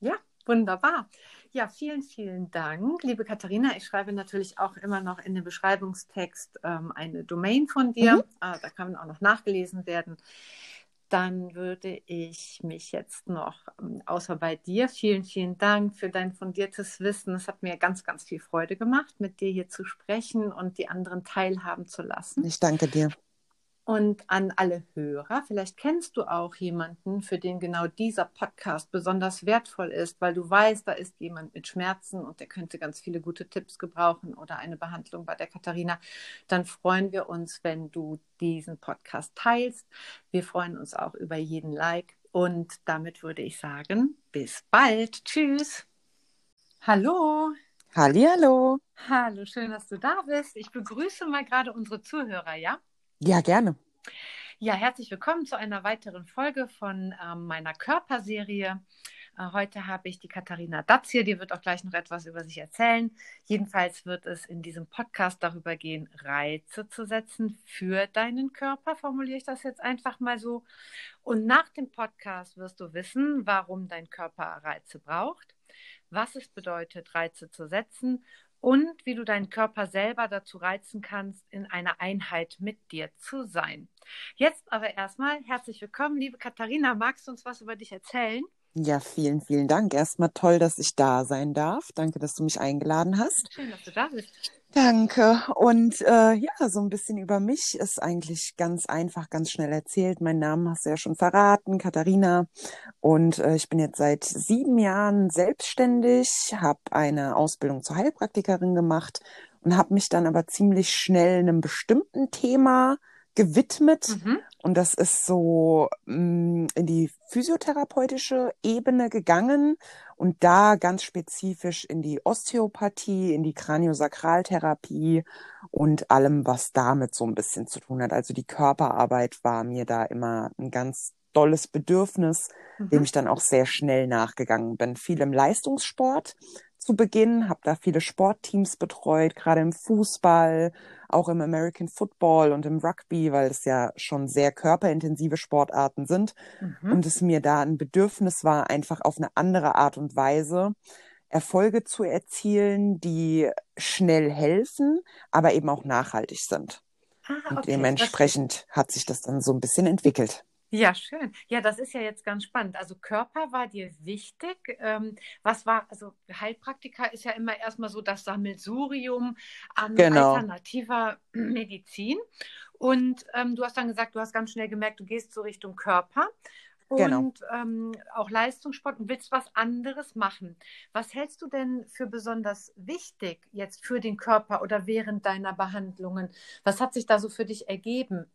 Ja, wunderbar. Ja, vielen, vielen Dank, liebe Katharina. Ich schreibe natürlich auch immer noch in den Beschreibungstext ähm, eine Domain von dir. Mhm. Äh, da kann auch noch nachgelesen werden. Dann würde ich mich jetzt noch, ähm, außer bei dir, vielen, vielen Dank für dein fundiertes Wissen. Es hat mir ganz, ganz viel Freude gemacht, mit dir hier zu sprechen und die anderen teilhaben zu lassen. Ich danke dir. Und an alle Hörer, vielleicht kennst du auch jemanden, für den genau dieser Podcast besonders wertvoll ist, weil du weißt, da ist jemand mit Schmerzen und der könnte ganz viele gute Tipps gebrauchen oder eine Behandlung bei der Katharina. Dann freuen wir uns, wenn du diesen Podcast teilst. Wir freuen uns auch über jeden Like. Und damit würde ich sagen, bis bald. Tschüss. Hallo. Hallihallo. Hallo, schön, dass du da bist. Ich begrüße mal gerade unsere Zuhörer, ja? Ja, gerne. Ja, herzlich willkommen zu einer weiteren Folge von ähm, meiner Körperserie. Äh, heute habe ich die Katharina Datz hier, die wird auch gleich noch etwas über sich erzählen. Jedenfalls wird es in diesem Podcast darüber gehen, Reize zu setzen für deinen Körper, formuliere ich das jetzt einfach mal so. Und nach dem Podcast wirst du wissen, warum dein Körper Reize braucht, was es bedeutet, Reize zu setzen und wie du deinen Körper selber dazu reizen kannst, in einer Einheit mit dir zu sein. Jetzt aber erstmal herzlich willkommen, liebe Katharina. Magst du uns was über dich erzählen? Ja, vielen, vielen Dank. Erstmal toll, dass ich da sein darf. Danke, dass du mich eingeladen hast. Schön, dass du da bist. Danke. Und äh, ja, so ein bisschen über mich ist eigentlich ganz einfach, ganz schnell erzählt. Mein Name hast du ja schon verraten, Katharina. Und äh, ich bin jetzt seit sieben Jahren selbstständig, habe eine Ausbildung zur Heilpraktikerin gemacht und habe mich dann aber ziemlich schnell einem bestimmten Thema gewidmet. Mhm. Und das ist so mh, mm, in die physiotherapeutische Ebene gegangen und da ganz spezifisch in die Osteopathie, in die Kraniosakraltherapie und allem, was damit so ein bisschen zu tun hat. Also die Körperarbeit war mir da immer ein ganz dolles Bedürfnis, mhm. dem ich dann auch sehr schnell nachgegangen bin. Viel im Leistungssport zu Beginn, habe da viele Sportteams betreut, gerade im Fußball, auch im American Football und im Rugby, weil es ja schon sehr körperintensive Sportarten sind mhm. und es mir da ein Bedürfnis war, einfach auf eine andere Art und Weise Erfolge zu erzielen, die schnell helfen, aber eben auch nachhaltig sind. Ah, okay. Und dementsprechend hat sich das dann so ein bisschen entwickelt. Ja, schön. Ja, das ist ja jetzt ganz spannend. Also Körper war dir wichtig. Ähm, was war, also Heilpraktika ist ja immer erstmal so das Sammelsurium an genau. alternativer Medizin. Und ähm, du hast dann gesagt, du hast ganz schnell gemerkt, du gehst so Richtung Körper genau. und genau. ähm, auch Leistungssport und willst was anderes machen. Was hältst du denn für besonders wichtig jetzt für den Körper oder während deiner Behandlungen? Was hat sich da so für dich ergeben?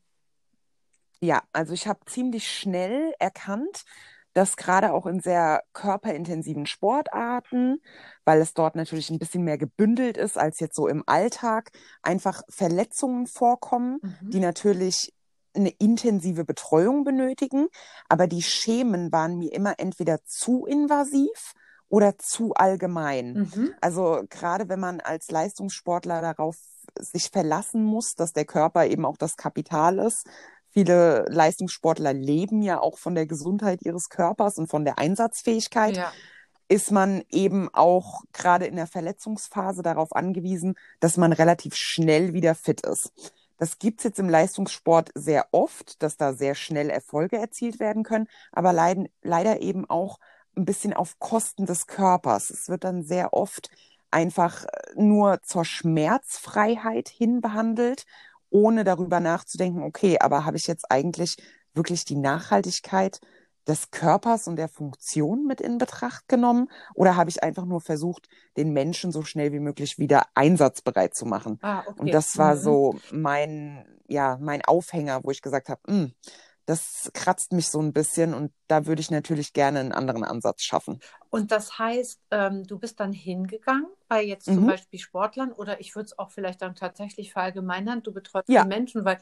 Ja, also ich habe ziemlich schnell erkannt, dass gerade auch in sehr körperintensiven Sportarten, weil es dort natürlich ein bisschen mehr gebündelt ist als jetzt so im Alltag, einfach Verletzungen vorkommen, mhm. die natürlich eine intensive Betreuung benötigen, aber die Schemen waren mir immer entweder zu invasiv oder zu allgemein. Mhm. Also gerade wenn man als Leistungssportler darauf sich verlassen muss, dass der Körper eben auch das Kapital ist, Viele Leistungssportler leben ja auch von der Gesundheit ihres Körpers und von der Einsatzfähigkeit. Ja. Ist man eben auch gerade in der Verletzungsphase darauf angewiesen, dass man relativ schnell wieder fit ist. Das gibt es jetzt im Leistungssport sehr oft, dass da sehr schnell Erfolge erzielt werden können, aber leiden, leider eben auch ein bisschen auf Kosten des Körpers. Es wird dann sehr oft einfach nur zur Schmerzfreiheit hin behandelt, ohne darüber nachzudenken, okay, aber habe ich jetzt eigentlich wirklich die Nachhaltigkeit des Körpers und der Funktion mit in Betracht genommen? Oder habe ich einfach nur versucht, den Menschen so schnell wie möglich wieder einsatzbereit zu machen? Ah, okay. Und das war mhm. so mein, ja, mein Aufhänger, wo ich gesagt habe, hm, das kratzt mich so ein bisschen und da würde ich natürlich gerne einen anderen Ansatz schaffen. Und das heißt, ähm, du bist dann hingegangen bei jetzt zum mhm. Beispiel Sportlern oder ich würde es auch vielleicht dann tatsächlich verallgemeinern, du betreust ja. die Menschen, weil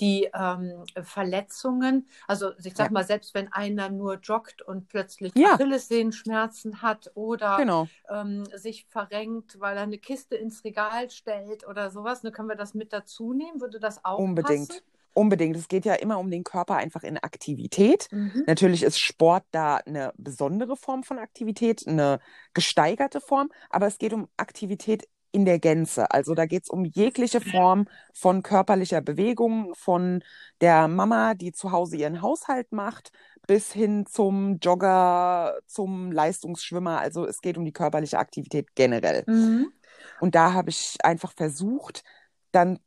die ähm, Verletzungen, also ich sag ja. mal, selbst wenn einer nur joggt und plötzlich ja. Achillessehenschmerzen hat oder genau. ähm, sich verrenkt, weil er eine Kiste ins Regal stellt oder sowas, ne, können wir das mit dazu nehmen? Würde das auch Unbedingt. Passen? Unbedingt. Es geht ja immer um den Körper einfach in Aktivität. Mhm. Natürlich ist Sport da eine besondere Form von Aktivität, eine gesteigerte Form, aber es geht um Aktivität in der Gänze. Also da geht es um jegliche Form von körperlicher Bewegung, von der Mama, die zu Hause ihren Haushalt macht, bis hin zum Jogger, zum Leistungsschwimmer. Also es geht um die körperliche Aktivität generell. Mhm. Und da habe ich einfach versucht, dann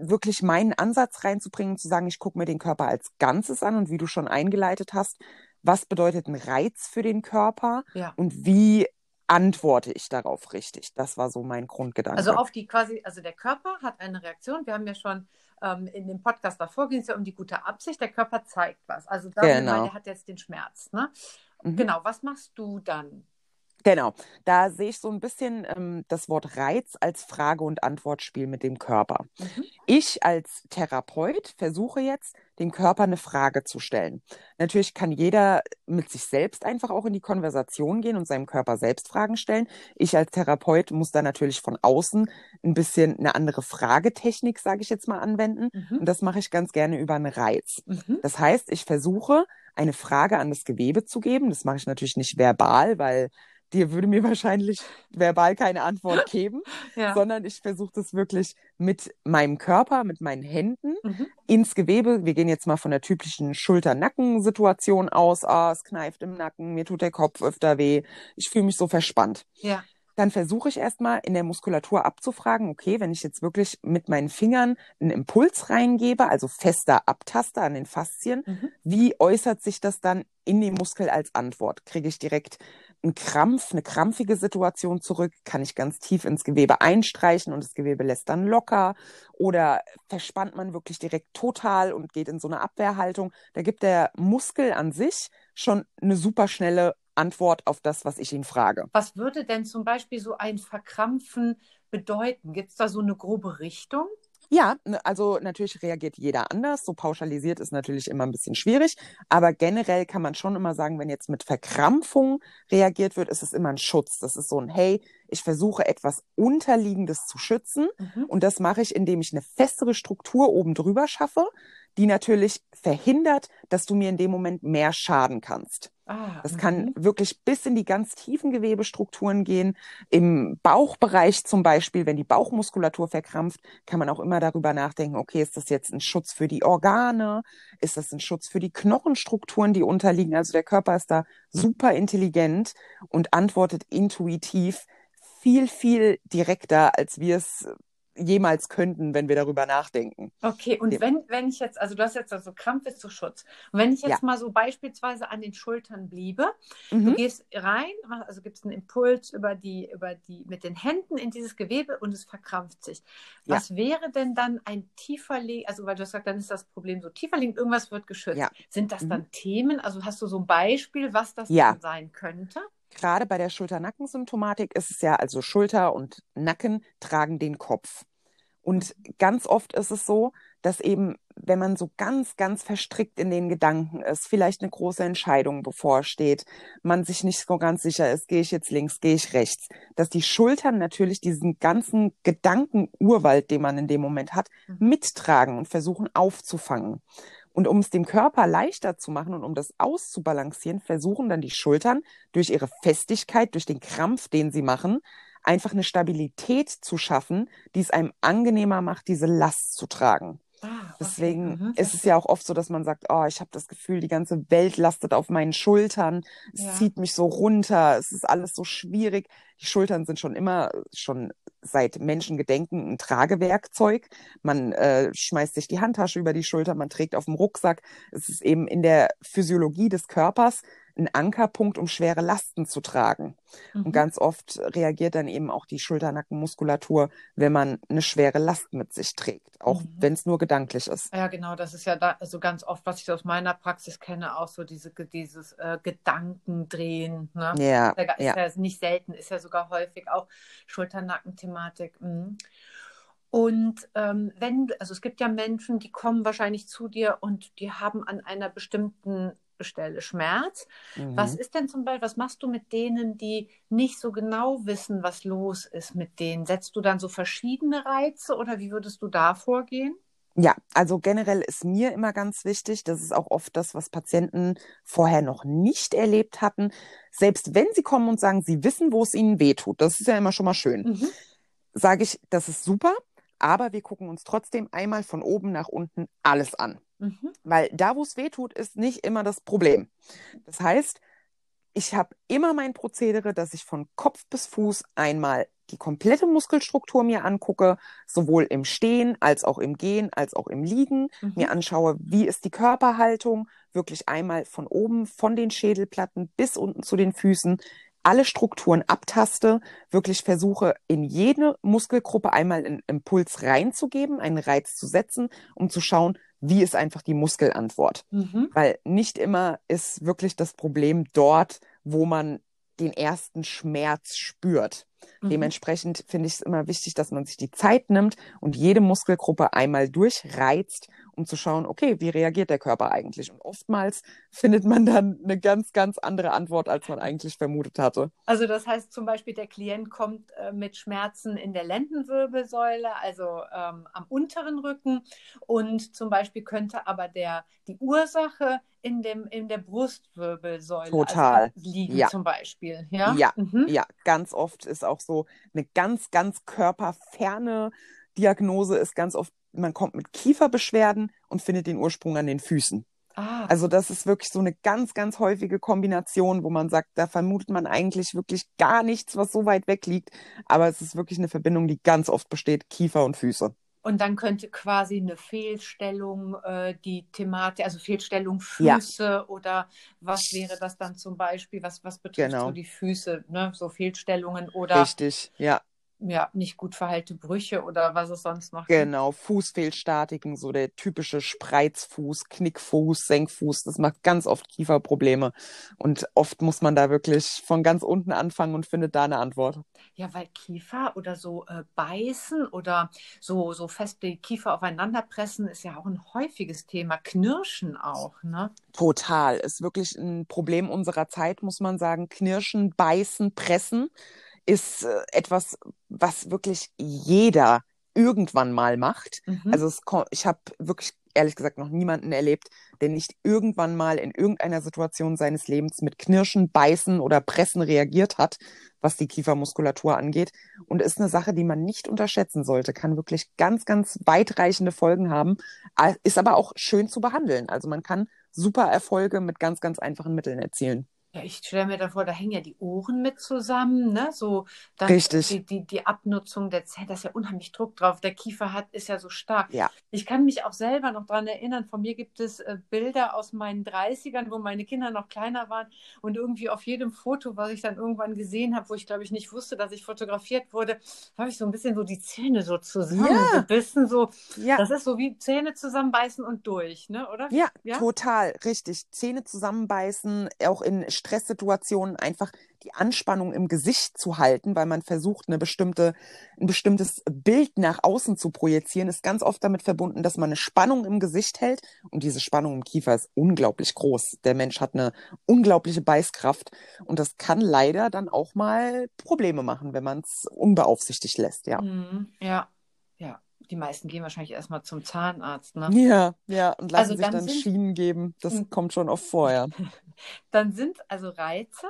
wirklich meinen Ansatz reinzubringen, zu sagen, ich gucke mir den Körper als Ganzes an und wie du schon eingeleitet hast, was bedeutet ein Reiz für den Körper ja. und wie antworte ich darauf richtig? Das war so mein Grundgedanke. Also auf die quasi, also der Körper hat eine Reaktion. Wir haben ja schon ähm, in dem Podcast davor ging es ja um die gute Absicht. Der Körper zeigt was. Also da genau. der hat jetzt den Schmerz. Ne? Mhm. Genau, was machst du dann? Genau, da sehe ich so ein bisschen ähm, das Wort Reiz als Frage- und Antwortspiel mit dem Körper. Mhm. Ich als Therapeut versuche jetzt, dem Körper eine Frage zu stellen. Natürlich kann jeder mit sich selbst einfach auch in die Konversation gehen und seinem Körper selbst Fragen stellen. Ich als Therapeut muss da natürlich von außen ein bisschen eine andere Fragetechnik, sage ich jetzt mal, anwenden. Mhm. Und das mache ich ganz gerne über einen Reiz. Mhm. Das heißt, ich versuche, eine Frage an das Gewebe zu geben. Das mache ich natürlich nicht verbal, weil dir würde mir wahrscheinlich verbal keine Antwort geben, ja. sondern ich versuche das wirklich mit meinem Körper, mit meinen Händen mhm. ins Gewebe. Wir gehen jetzt mal von der typischen Schulter-Nacken-Situation aus. Ah, es kneift im Nacken, mir tut der Kopf öfter weh. Ich fühle mich so verspannt. Ja. Dann versuche ich erstmal in der Muskulatur abzufragen, okay, wenn ich jetzt wirklich mit meinen Fingern einen Impuls reingebe, also fester abtaste an den Faszien, mhm. wie äußert sich das dann in dem Muskel als Antwort? Kriege ich direkt einen Krampf, eine krampfige Situation zurück, kann ich ganz tief ins Gewebe einstreichen und das Gewebe lässt dann locker oder verspannt man wirklich direkt total und geht in so eine Abwehrhaltung. Da gibt der Muskel an sich schon eine super schnelle Antwort auf das, was ich ihn frage. Was würde denn zum Beispiel so ein Verkrampfen bedeuten? Gibt es da so eine grobe Richtung? Ja, also natürlich reagiert jeder anders. So pauschalisiert ist natürlich immer ein bisschen schwierig. Aber generell kann man schon immer sagen, wenn jetzt mit Verkrampfung reagiert wird, ist es immer ein Schutz. Das ist so ein, hey, ich versuche etwas Unterliegendes zu schützen. Mhm. Und das mache ich, indem ich eine festere Struktur oben drüber schaffe, die natürlich verhindert, dass du mir in dem Moment mehr schaden kannst. Ah, das kann mhm. wirklich bis in die ganz tiefen Gewebestrukturen gehen. Im Bauchbereich zum Beispiel, wenn die Bauchmuskulatur verkrampft, kann man auch immer darüber nachdenken, okay, ist das jetzt ein Schutz für die Organe? Ist das ein Schutz für die Knochenstrukturen, die unterliegen? Also der Körper ist da super intelligent und antwortet intuitiv viel, viel direkter, als wir es jemals könnten, wenn wir darüber nachdenken. Okay, und wenn, wenn ich jetzt, also du hast jetzt also Krampf ist zu Schutz. Und wenn ich jetzt ja. mal so beispielsweise an den Schultern bliebe, mhm. du gehst rein, also gibt es einen Impuls über die, über die, mit den Händen in dieses Gewebe und es verkrampft sich. Was ja. wäre denn dann ein tiefer Link, also weil du hast gesagt, dann ist das Problem so tiefer liegend, irgendwas wird geschützt. Ja. Sind das mhm. dann Themen? Also hast du so ein Beispiel, was das dann sein könnte? Gerade bei der Schulter-Nacken-Symptomatik ist es ja, also Schulter und Nacken tragen den Kopf. Und ganz oft ist es so, dass eben, wenn man so ganz, ganz verstrickt in den Gedanken ist, vielleicht eine große Entscheidung bevorsteht, man sich nicht so ganz sicher ist, gehe ich jetzt links, gehe ich rechts, dass die Schultern natürlich diesen ganzen Gedankenurwald, den man in dem Moment hat, mhm. mittragen und versuchen aufzufangen. Und um es dem Körper leichter zu machen und um das auszubalancieren, versuchen dann die Schultern durch ihre Festigkeit, durch den Krampf, den sie machen, einfach eine Stabilität zu schaffen, die es einem angenehmer macht, diese Last zu tragen. Ah, okay. Deswegen Mhm, ist es ja auch oft so, dass man sagt, oh, ich habe das Gefühl, die ganze Welt lastet auf meinen Schultern, es Ja. zieht mich so runter, es ist alles so schwierig. Die Schultern sind schon immer, schon seit Menschengedenken ein Tragewerkzeug. Man äh, schmeißt sich die Handtasche über die Schulter, man trägt auf dem Rucksack. Es ist eben in der Physiologie des Körpers ein Ankerpunkt, um schwere Lasten zu tragen. Und Mhm. ganz oft reagiert dann eben auch die Schulternackenmuskulatur, wenn man eine schwere Last mit sich trägt, auch Mhm. wenn es nur gedanklich ist. Ja, genau, das ist ja da, also ganz oft, was ich aus meiner Praxis kenne, auch so diese, dieses äh, Gedankendrehen, ne? Ja, Ist ja, ist ja. ja nicht selten, ist ja sogar häufig auch Schulter-Nacken-Thematik. Mhm. Und ähm, wenn, also es gibt ja Menschen, die kommen wahrscheinlich zu dir und die haben an einer bestimmten Stelle Schmerz. Was Mhm. ist denn zum Beispiel, was machst du mit denen, die nicht so genau wissen, was los ist mit denen? Setzt du dann so verschiedene Reize oder wie würdest du da vorgehen? Ja, also generell ist mir immer ganz wichtig, das ist auch oft das, was Patienten vorher noch nicht erlebt hatten. Selbst wenn sie kommen und sagen, sie wissen, wo es ihnen weh tut, das ist ja immer schon mal schön, Mhm. sage ich, das ist super, aber wir gucken uns trotzdem einmal von oben nach unten alles an. Mhm. Weil da, wo es weh tut, ist nicht immer das Problem. Das heißt, ich habe immer mein Prozedere, dass ich von Kopf bis Fuß einmal die komplette Muskelstruktur mir angucke, sowohl im Stehen als auch im Gehen, als auch im Liegen, Mhm. mir anschaue, wie ist die Körperhaltung, wirklich einmal von oben, von den Schädelplatten bis unten zu den Füßen, alle Strukturen abtaste, wirklich versuche, in jede Muskelgruppe einmal einen Impuls reinzugeben, einen Reiz zu setzen, um zu schauen, wie ist einfach die Muskelantwort. Mhm. Weil nicht immer ist wirklich das Problem dort, wo man den ersten Schmerz spürt. Mhm. Dementsprechend finde ich es immer wichtig, dass man sich die Zeit nimmt und jede Muskelgruppe einmal durchreizt, um zu schauen, okay, wie reagiert der Körper eigentlich? Und oftmals findet man dann eine ganz, ganz andere Antwort, als man eigentlich vermutet hatte. Also das heißt zum Beispiel, der Klient kommt äh, mit Schmerzen in der Lendenwirbelsäule, also ähm, am unteren Rücken und zum Beispiel könnte aber der, die Ursache in, dem, in der Brustwirbelsäule Total. also liegen Ja. zum Beispiel. Ja, Ja. Mhm. Ja, ganz oft ist auch so eine ganz, ganz körperferne Diagnose ist ganz oft, man kommt mit Kieferbeschwerden und findet den Ursprung an den Füßen. Ah, Also das ist wirklich so eine ganz, ganz häufige Kombination, wo man sagt, da vermutet man eigentlich wirklich gar nichts, was so weit weg liegt. Aber es ist wirklich eine Verbindung, die ganz oft besteht, Kiefer und Füße. und dann könnte quasi eine Fehlstellung äh, die Thematik, also Fehlstellung Ja. Füße oder was wäre das dann zum Beispiel, was, was betrifft Genau. so die Füße, ne? so Fehlstellungen oder Richtig, ja, ja, nicht gut verheilte Brüche oder was es sonst noch gibt. genau. Fußfehlstatiken, so der typische Spreizfuß, Knickfuß, Senkfuß, das macht ganz oft Kieferprobleme. Und oft muss man da wirklich von ganz unten anfangen und findet da eine Antwort. Ja, weil Kiefer oder so äh, beißen oder so, so fest die Kiefer aufeinander pressen ist ja auch ein häufiges Thema. Knirschen auch, ne? Total. Ist wirklich ein Problem unserer Zeit, muss man sagen. Knirschen, beißen, pressen ist äh, etwas, was wirklich jeder irgendwann mal macht. Mhm. Also es, ich habe wirklich ehrlich gesagt noch niemanden erlebt, der nicht irgendwann mal in irgendeiner Situation seines Lebens mit Knirschen, Beißen oder Pressen reagiert hat, was die Kiefermuskulatur angeht. Und ist eine Sache, die man nicht unterschätzen sollte, kann wirklich ganz, ganz weitreichende Folgen haben, ist aber auch schön zu behandeln. Also man kann super Erfolge mit ganz, ganz einfachen Mitteln erzielen. Ja, ich stelle mir davor, da hängen ja die Ohren mit zusammen, ne? So dann Richtig. Die, die, die Abnutzung der Zähne, da ist ja unheimlich Druck drauf. Der Kiefer hat, ist ja so stark. Ja. Ich kann mich auch selber noch daran erinnern, von mir gibt es äh, Bilder aus meinen 30ern, wo meine Kinder noch kleiner waren und irgendwie auf jedem Foto, was ich dann irgendwann gesehen habe, wo ich glaube ich nicht wusste, dass ich fotografiert wurde, habe ich so ein bisschen so die Zähne so zusammengebissen, so Ja. das ist so wie Zähne zusammenbeißen und durch, ne, oder? Ja, Ja? total, richtig. Zähne zusammenbeißen, auch in Stresssituationen einfach die Anspannung im Gesicht zu halten, weil man versucht, eine bestimmte, ein bestimmtes Bild nach außen zu projizieren, ist ganz oft damit verbunden, dass man eine Spannung im Gesicht hält. Und diese Spannung im Kiefer ist unglaublich groß. Der Mensch hat eine unglaubliche Beißkraft. Und das kann leider dann auch mal Probleme machen, wenn man es unbeaufsichtigt lässt, ja. Mhm, ja, ja. Die meisten gehen wahrscheinlich erstmal zum Zahnarzt, ne? Ja, ja, und lassen Also sich dann dann sind- Schienen geben. Das Mhm. kommt schon oft vor, ja. Dann sind also Reize,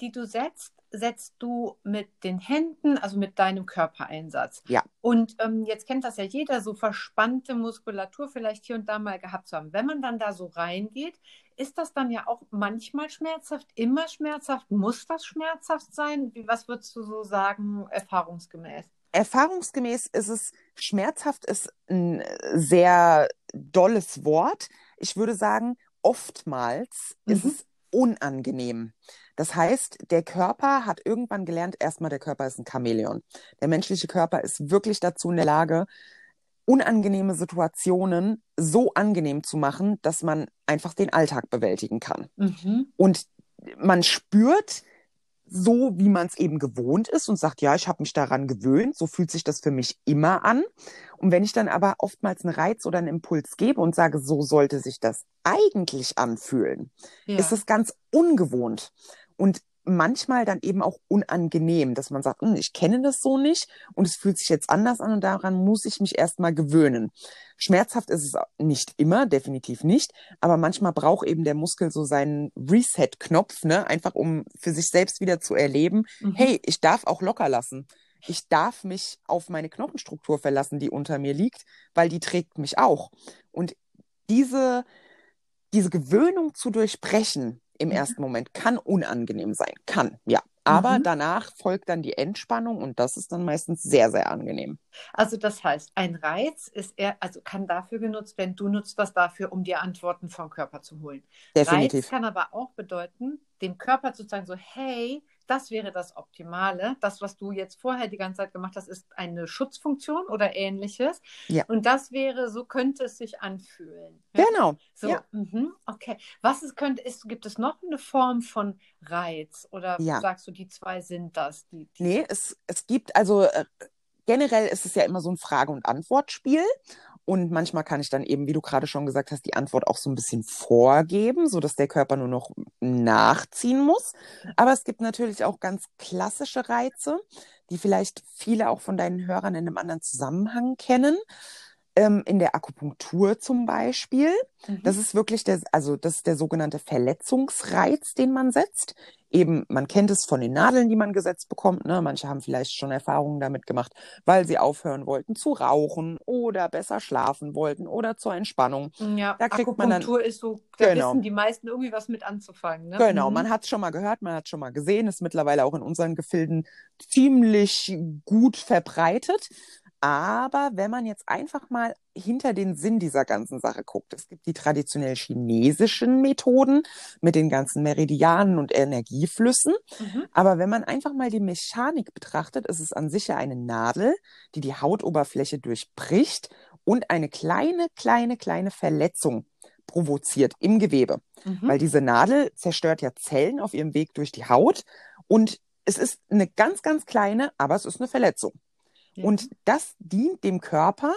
die du setzt, setzt du mit den Händen, also mit deinem Körpereinsatz. Ja. Und ähm, jetzt kennt das ja jeder, so verspannte Muskulatur vielleicht hier und da mal gehabt zu haben. Wenn man dann da so reingeht, ist das dann ja auch manchmal schmerzhaft, immer schmerzhaft? Muss das schmerzhaft sein? Wie, was würdest du so sagen, erfahrungsgemäß? Erfahrungsgemäß ist es, schmerzhaft ist ein sehr dolles Wort. Ich würde sagen, oftmals mhm. ist es unangenehm. Das heißt, der Körper hat irgendwann gelernt, erstmal der Körper ist ein Chamäleon. Der menschliche Körper ist wirklich dazu in der Lage, unangenehme Situationen so angenehm zu machen, dass man einfach den Alltag bewältigen kann. Mhm. Und man spürt, so wie man es eben gewohnt ist und sagt, ja, ich habe mich daran gewöhnt, so fühlt sich das für mich immer an. Und wenn ich dann aber oftmals einen Reiz oder einen Impuls gebe und sage, so sollte sich das eigentlich anfühlen, ja. ist es ganz ungewohnt. Und manchmal dann eben auch unangenehm, dass man sagt, hm, ich kenne das so nicht und es fühlt sich jetzt anders an und daran muss ich mich erstmal gewöhnen. Schmerzhaft ist es nicht immer, definitiv nicht, aber manchmal braucht eben der Muskel so seinen Reset-Knopf, ne, einfach um für sich selbst wieder zu erleben, mhm. hey, ich darf auch locker lassen. Ich darf mich auf meine Knochenstruktur verlassen, die unter mir liegt, weil die trägt mich auch. Und diese, diese Gewöhnung zu durchbrechen, im mhm. ersten Moment. Kann unangenehm sein. Kann, ja. Aber mhm. danach folgt dann die Entspannung und das ist dann meistens sehr, sehr angenehm. Also das heißt, ein Reiz ist eher, also kann dafür genutzt werden, du nutzt das dafür, um dir Antworten vom Körper zu holen. Definitiv. Reiz kann aber auch bedeuten, dem Körper zu sagen, so, hey, das wäre das Optimale. Das, was du jetzt vorher die ganze Zeit gemacht hast, ist eine Schutzfunktion oder ähnliches. Ja. Und das wäre, so könnte es sich anfühlen. Genau. So, ja. mh, okay. Was ist, könnte, ist, gibt es noch eine Form von Reiz? Oder ja. sagst du, die zwei sind das? Die, die nee, es, es gibt, also äh, generell ist es ja immer so ein Frage- und Antwortspiel. Und manchmal kann ich dann eben, wie du gerade schon gesagt hast, die Antwort auch so ein bisschen vorgeben, sodass der Körper nur noch nachziehen muss. Aber es gibt natürlich auch ganz klassische Reize, die vielleicht viele auch von deinen Hörern in einem anderen Zusammenhang kennen ähm, in der Akupunktur zum Beispiel. Mhm. Das ist wirklich der, also das ist der sogenannte Verletzungsreiz, den man setzt. Eben, man kennt es von den Nadeln, die man gesetzt bekommt. Ne? Manche haben vielleicht schon Erfahrungen damit gemacht, weil sie aufhören wollten zu rauchen oder besser schlafen wollten oder zur Entspannung. Ja, da kriegt Akupunktur man dann, ist so, da genau. wissen die meisten irgendwie was mit anzufangen. Ne? Genau, mhm. man hat es schon mal gehört, man hat es schon mal gesehen, ist mittlerweile auch in unseren Gefilden ziemlich gut verbreitet. Aber wenn man jetzt einfach mal hinter den Sinn dieser ganzen Sache guckt, es gibt die traditionell chinesischen Methoden mit den ganzen Meridianen und Energieflüssen. Mhm. Aber wenn man einfach mal die Mechanik betrachtet, ist es an sich ja eine Nadel, die die Hautoberfläche durchbricht und eine kleine, kleine, kleine Verletzung provoziert im Gewebe. Mhm. Weil diese Nadel zerstört ja Zellen auf ihrem Weg durch die Haut und es ist eine ganz, ganz kleine, aber es ist eine Verletzung. Und das dient dem Körper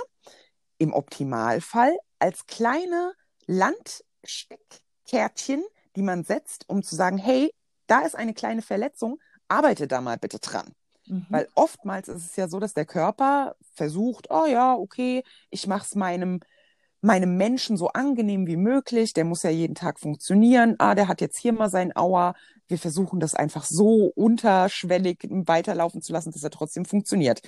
im Optimalfall als kleine Landsteckkärtchen, die man setzt, um zu sagen, hey, da ist eine kleine Verletzung, arbeite da mal bitte dran. Mhm. Weil oftmals ist es ja so, dass der Körper versucht, oh ja, okay, ich mache es meinem meinem Menschen so angenehm wie möglich. Der muss ja jeden Tag funktionieren. Ah, der hat jetzt hier mal sein Auer. Wir versuchen das einfach so unterschwellig weiterlaufen zu lassen, dass er trotzdem funktioniert.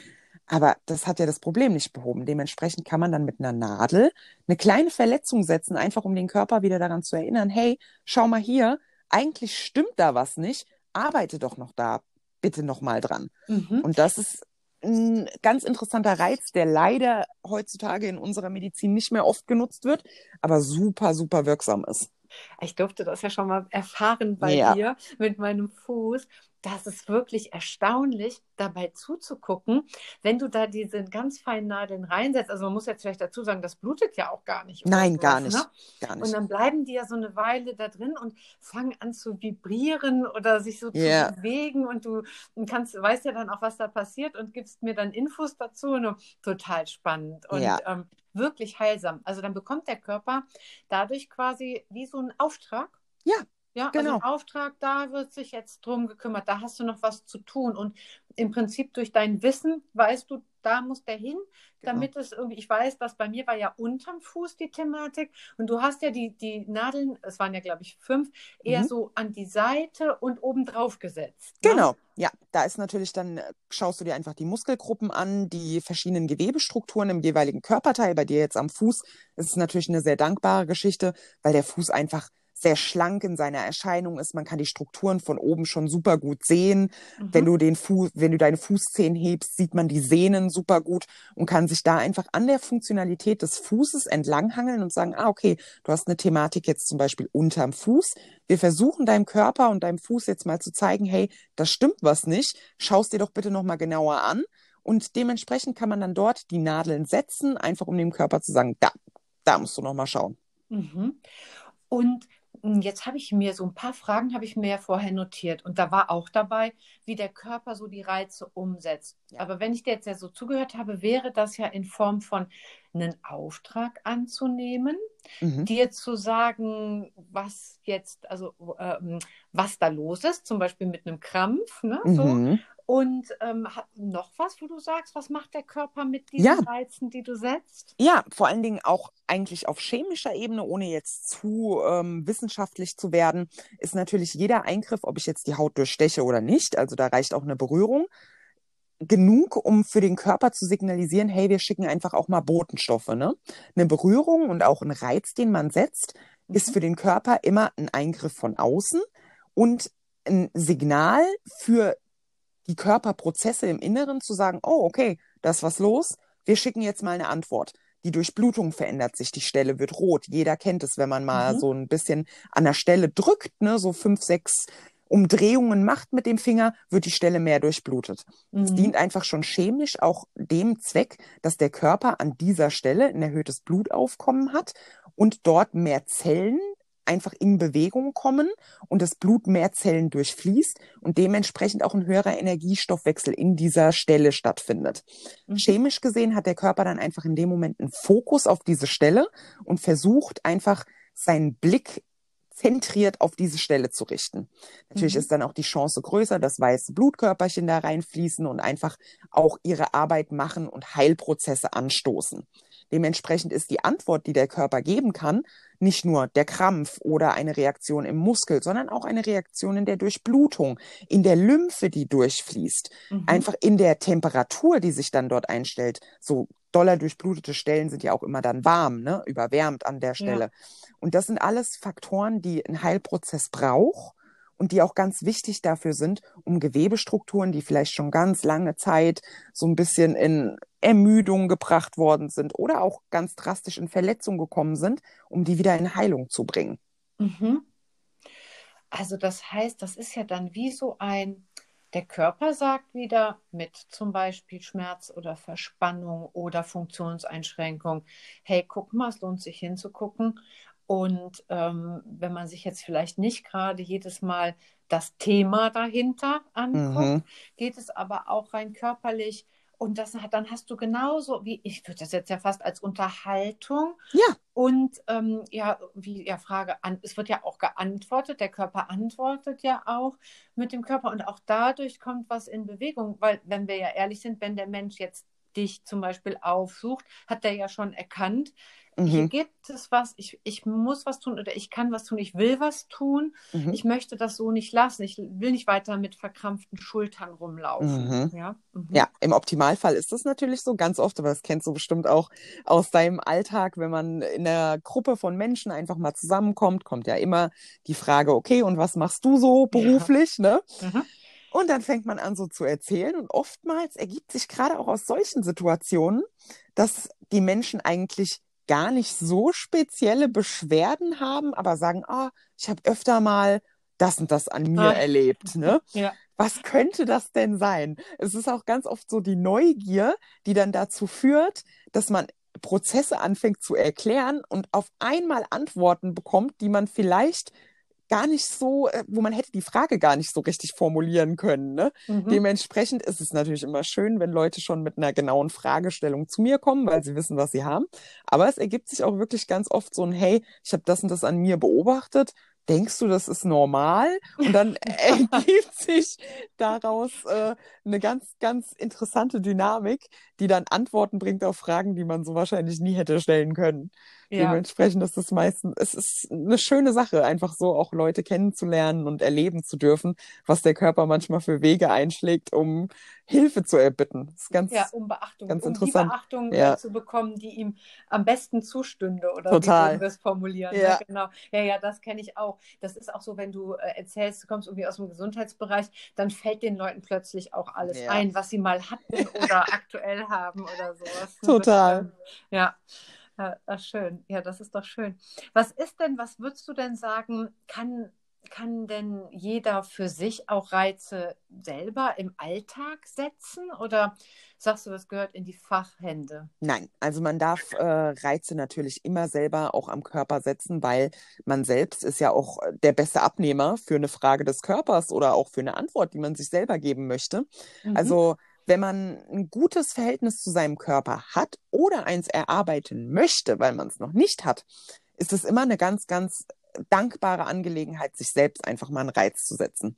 Aber das hat ja das Problem nicht behoben. Dementsprechend kann man dann mit einer Nadel eine kleine Verletzung setzen, einfach um den Körper wieder daran zu erinnern, hey, schau mal hier, eigentlich stimmt da was nicht, arbeite doch noch da bitte noch mal dran. Mhm. Und das ist ein ganz interessanter Reiz, der leider heutzutage in unserer Medizin nicht mehr oft genutzt wird, aber super, super wirksam ist. Ich durfte das ja schon mal erfahren bei ja. dir mit meinem Fuß das ist wirklich erstaunlich, dabei zuzugucken, wenn du da diese ganz feinen Nadeln reinsetzt. Also man muss jetzt vielleicht dazu sagen, das blutet ja auch gar nicht. Nein, gar nicht. Ne? gar nicht. Und dann bleiben die ja so eine Weile da drin und fangen an zu vibrieren oder sich so yeah. zu bewegen und du kannst, weißt ja dann auch, was da passiert und gibst mir dann Infos dazu. Und total spannend und ja. ähm, wirklich heilsam. Also dann bekommt der Körper dadurch quasi wie so einen Auftrag. Ja. Ja, genau. also Auftrag, da wird sich jetzt drum gekümmert, da hast du noch was zu tun. Und im Prinzip durch dein Wissen weißt du, da muss der hin, Genau. damit es irgendwie, ich weiß, dass bei mir war ja unterm Fuß die Thematik und du hast ja die, die Nadeln, es waren ja glaube ich fünf, eher Mhm. so an die Seite und oben drauf gesetzt. ne? Genau, ja, da ist natürlich dann, äh, schaust du dir einfach die Muskelgruppen an, die verschiedenen Gewebestrukturen im jeweiligen Körperteil. Bei dir jetzt am Fuß ist es natürlich eine sehr dankbare Geschichte, weil der Fuß einfach sehr schlank in seiner Erscheinung ist. Man kann die Strukturen von oben schon super gut sehen. Mhm. Wenn du den Fuß, wenn du deine Fußzehen hebst, sieht man die Sehnen super gut und kann sich da einfach an der Funktionalität des Fußes entlanghangeln und sagen, ah, okay, du hast eine Thematik jetzt zum Beispiel unterm Fuß. Wir versuchen deinem Körper und deinem Fuß jetzt mal zu zeigen, hey, das stimmt was nicht. Schaust dir doch bitte nochmal genauer an. Und dementsprechend kann man dann dort die Nadeln setzen, einfach um dem Körper zu sagen, da, da musst du nochmal schauen. Mhm. Und jetzt habe ich mir so ein paar Fragen habe ich mir ja vorher notiert und da war auch dabei, wie der Körper so die Reize umsetzt. Ja. Aber wenn ich dir jetzt ja so zugehört habe, wäre das ja in Form von einen Auftrag anzunehmen, Mhm. dir zu sagen, was jetzt, also ähm, was da los ist, zum Beispiel mit einem Krampf, ne? So. Mhm. Und ähm, noch was, wo du sagst, was macht der Körper mit diesen Ja. Reizen, die du setzt? Ja, vor allen Dingen auch eigentlich auf chemischer Ebene, ohne jetzt zu ähm, wissenschaftlich zu werden, ist natürlich jeder Eingriff, ob ich jetzt die Haut durchsteche oder nicht, also da reicht auch eine Berührung, genug, um für den Körper zu signalisieren, hey, wir schicken einfach auch mal Botenstoffe. Ne? Eine Berührung und auch ein Reiz, den man setzt, ist Mhm. für den Körper immer ein Eingriff von außen und ein Signal für die Körperprozesse im Inneren zu sagen, oh, okay, da ist was los, wir schicken jetzt mal eine Antwort. Die Durchblutung verändert sich, die Stelle wird rot. Jeder kennt es, wenn man mal Mhm. so ein bisschen an der Stelle drückt, ne, so fünf, sechs Umdrehungen macht mit dem Finger, wird die Stelle mehr durchblutet. Es Mhm. dient einfach schon chemisch auch dem Zweck, dass der Körper an dieser Stelle ein erhöhtes Blutaufkommen hat und dort mehr Zellen einfach in Bewegung kommen und das Blut mehr Zellen durchfließt und dementsprechend auch ein höherer Energiestoffwechsel in dieser Stelle stattfindet. Mhm. Chemisch gesehen hat der Körper dann einfach in dem Moment einen Fokus auf diese Stelle und versucht einfach seinen Blick zentriert auf diese Stelle zu richten. Natürlich Mhm. ist dann auch die Chance größer, dass weiße Blutkörperchen da reinfließen und einfach auch ihre Arbeit machen und Heilprozesse anstoßen. Dementsprechend ist die Antwort, die der Körper geben kann, nicht nur der Krampf oder eine Reaktion im Muskel, sondern auch eine Reaktion in der Durchblutung, in der Lymphe, die durchfließt, Mhm. einfach in der Temperatur, die sich dann dort einstellt. So doller durchblutete Stellen sind ja auch immer dann warm, ne? überwärmt an der Stelle. Und das sind alles Faktoren, die ein Heilprozess braucht und die auch ganz wichtig dafür sind, um Gewebestrukturen, die vielleicht schon ganz lange Zeit so ein bisschen in Ermüdung gebracht worden sind oder auch ganz drastisch in Verletzung gekommen sind, um die wieder in Heilung zu bringen. Mhm. Also das heißt, das ist ja dann wie so ein, der Körper sagt wieder mit zum Beispiel Schmerz oder Verspannung oder Funktionseinschränkung, hey, guck mal, es lohnt sich hinzugucken. Und ähm, wenn man sich jetzt vielleicht nicht gerade jedes Mal das Thema dahinter anguckt, Mhm. geht es aber auch rein körperlich. Und das hat, dann hast du genauso wie, ich würde das jetzt ja fast als Unterhaltung Ja, und ähm, ja, wie ja Frage an, es wird ja auch geantwortet, der Körper antwortet ja auch mit dem Körper und auch dadurch kommt was in Bewegung, weil wenn wir ja ehrlich sind, wenn der Mensch jetzt dich zum Beispiel aufsucht, hat er ja schon erkannt, hier mhm. gibt es was, ich, ich muss was tun oder ich kann was tun, ich will was tun, Mhm. ich möchte das so nicht lassen, ich will nicht weiter mit verkrampften Schultern rumlaufen. Mhm. Ja, mhm. Ja, im Optimalfall ist das natürlich so ganz oft, aber das kennst du bestimmt auch aus deinem Alltag, wenn man in einer Gruppe von Menschen einfach mal zusammenkommt, kommt ja immer die Frage, okay, und was machst du so Ja. beruflich, ne? Und dann fängt man an so zu erzählen und oftmals ergibt sich gerade auch aus solchen Situationen, dass die Menschen eigentlich gar nicht so spezielle Beschwerden haben, aber sagen, ah, ich habe öfter mal das und das an mir Ah. erlebt, ne? Ja. Was könnte das denn sein? Es ist auch ganz oft so die Neugier, die dann dazu führt, dass man Prozesse anfängt zu erklären und auf einmal Antworten bekommt, die man vielleicht gar nicht so, äh, wo man hätte die Frage gar nicht so richtig formulieren können. Ne? Mhm. Dementsprechend ist es natürlich immer schön, wenn Leute schon mit einer genauen Fragestellung zu mir kommen, weil sie wissen, was sie haben. Aber es ergibt sich auch wirklich ganz oft so ein, hey, ich habe das und das an mir beobachtet. denkst du, das ist normal? Und dann ergibt sich daraus äh, eine ganz, ganz interessante Dynamik, die dann Antworten bringt auf Fragen, die man so wahrscheinlich nie hätte stellen können. Ja. Dementsprechend ist es meistens, es ist eine schöne Sache, einfach so auch Leute kennenzulernen und erleben zu dürfen, was der Körper manchmal für Wege einschlägt, um Hilfe zu erbitten. Das ist ganz, ja, um Beachtung, ganz um interessant. die Beachtung Ja. zu bekommen, die ihm am besten zustünde oder Total. wie würden wir es formulieren. Ja. Ne? Genau. Ja, ja, das kenne ich auch. Das ist auch so, wenn du äh, erzählst, du kommst irgendwie aus dem Gesundheitsbereich, dann fällt den Leuten plötzlich auch alles Ja. ein, was sie mal hatten oder aktuell haben oder sowas. Total. Ja. Ja, das ist schön. Ja, das ist doch schön. Was ist denn, was würdest du denn sagen, kann, kann denn jeder für sich auch Reize selber im Alltag setzen? Oder sagst du, das gehört in die Fachhände? Nein, also man darf äh, Reize natürlich immer selber auch am Körper setzen, weil man selbst ist ja auch der beste Abnehmer für eine Frage des Körpers oder auch für eine Antwort, die man sich selber geben möchte. Mhm. Also wenn man ein gutes Verhältnis zu seinem Körper hat oder eins erarbeiten möchte, weil man es noch nicht hat, ist es immer eine ganz, ganz dankbare Angelegenheit, sich selbst einfach mal einen Reiz zu setzen.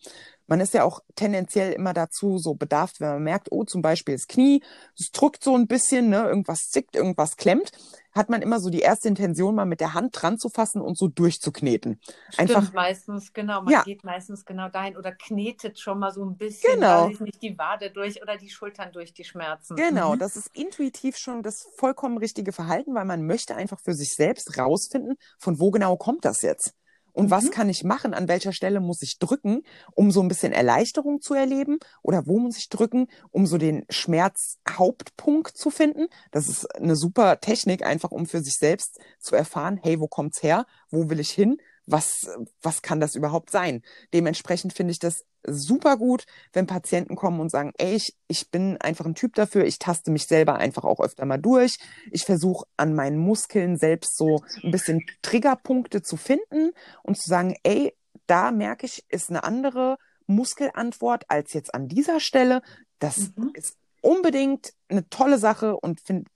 Man ist ja auch tendenziell immer dazu so bedarft, wenn man merkt, oh, zum Beispiel das Knie, es drückt so ein bisschen, ne, irgendwas zickt, irgendwas klemmt, hat man immer so die erste Intention, mal mit der Hand dran zu fassen und so durchzukneten. Stimmt, Einfach, meistens, genau. Man Ja. geht meistens genau dahin oder knetet schon mal so ein bisschen, Genau. weiß ich nicht, die Wade durch oder die Schultern durch die Schmerzen. Genau, Mhm. das ist intuitiv schon das vollkommen richtige Verhalten, weil man möchte einfach für sich selbst rausfinden, von wo genau kommt das jetzt? Und was Mhm. kann ich machen? An welcher Stelle muss ich drücken, um so ein bisschen Erleichterung zu erleben? Oder wo muss ich drücken, um so den Schmerzhauptpunkt zu finden? Das ist eine super Technik, einfach um für sich selbst zu erfahren, hey, wo kommt's her? Wo will ich hin? Was, was kann das überhaupt sein? Dementsprechend finde ich das super gut, wenn Patienten kommen und sagen, ey, ich, ich bin einfach ein Typ dafür, ich taste mich selber einfach auch öfter mal durch. Ich versuche an meinen Muskeln selbst so ein bisschen Triggerpunkte zu finden und zu sagen, ey, da merke ich, ist eine andere Muskelantwort als jetzt an dieser Stelle. Das Mhm. ist unbedingt eine tolle Sache und finde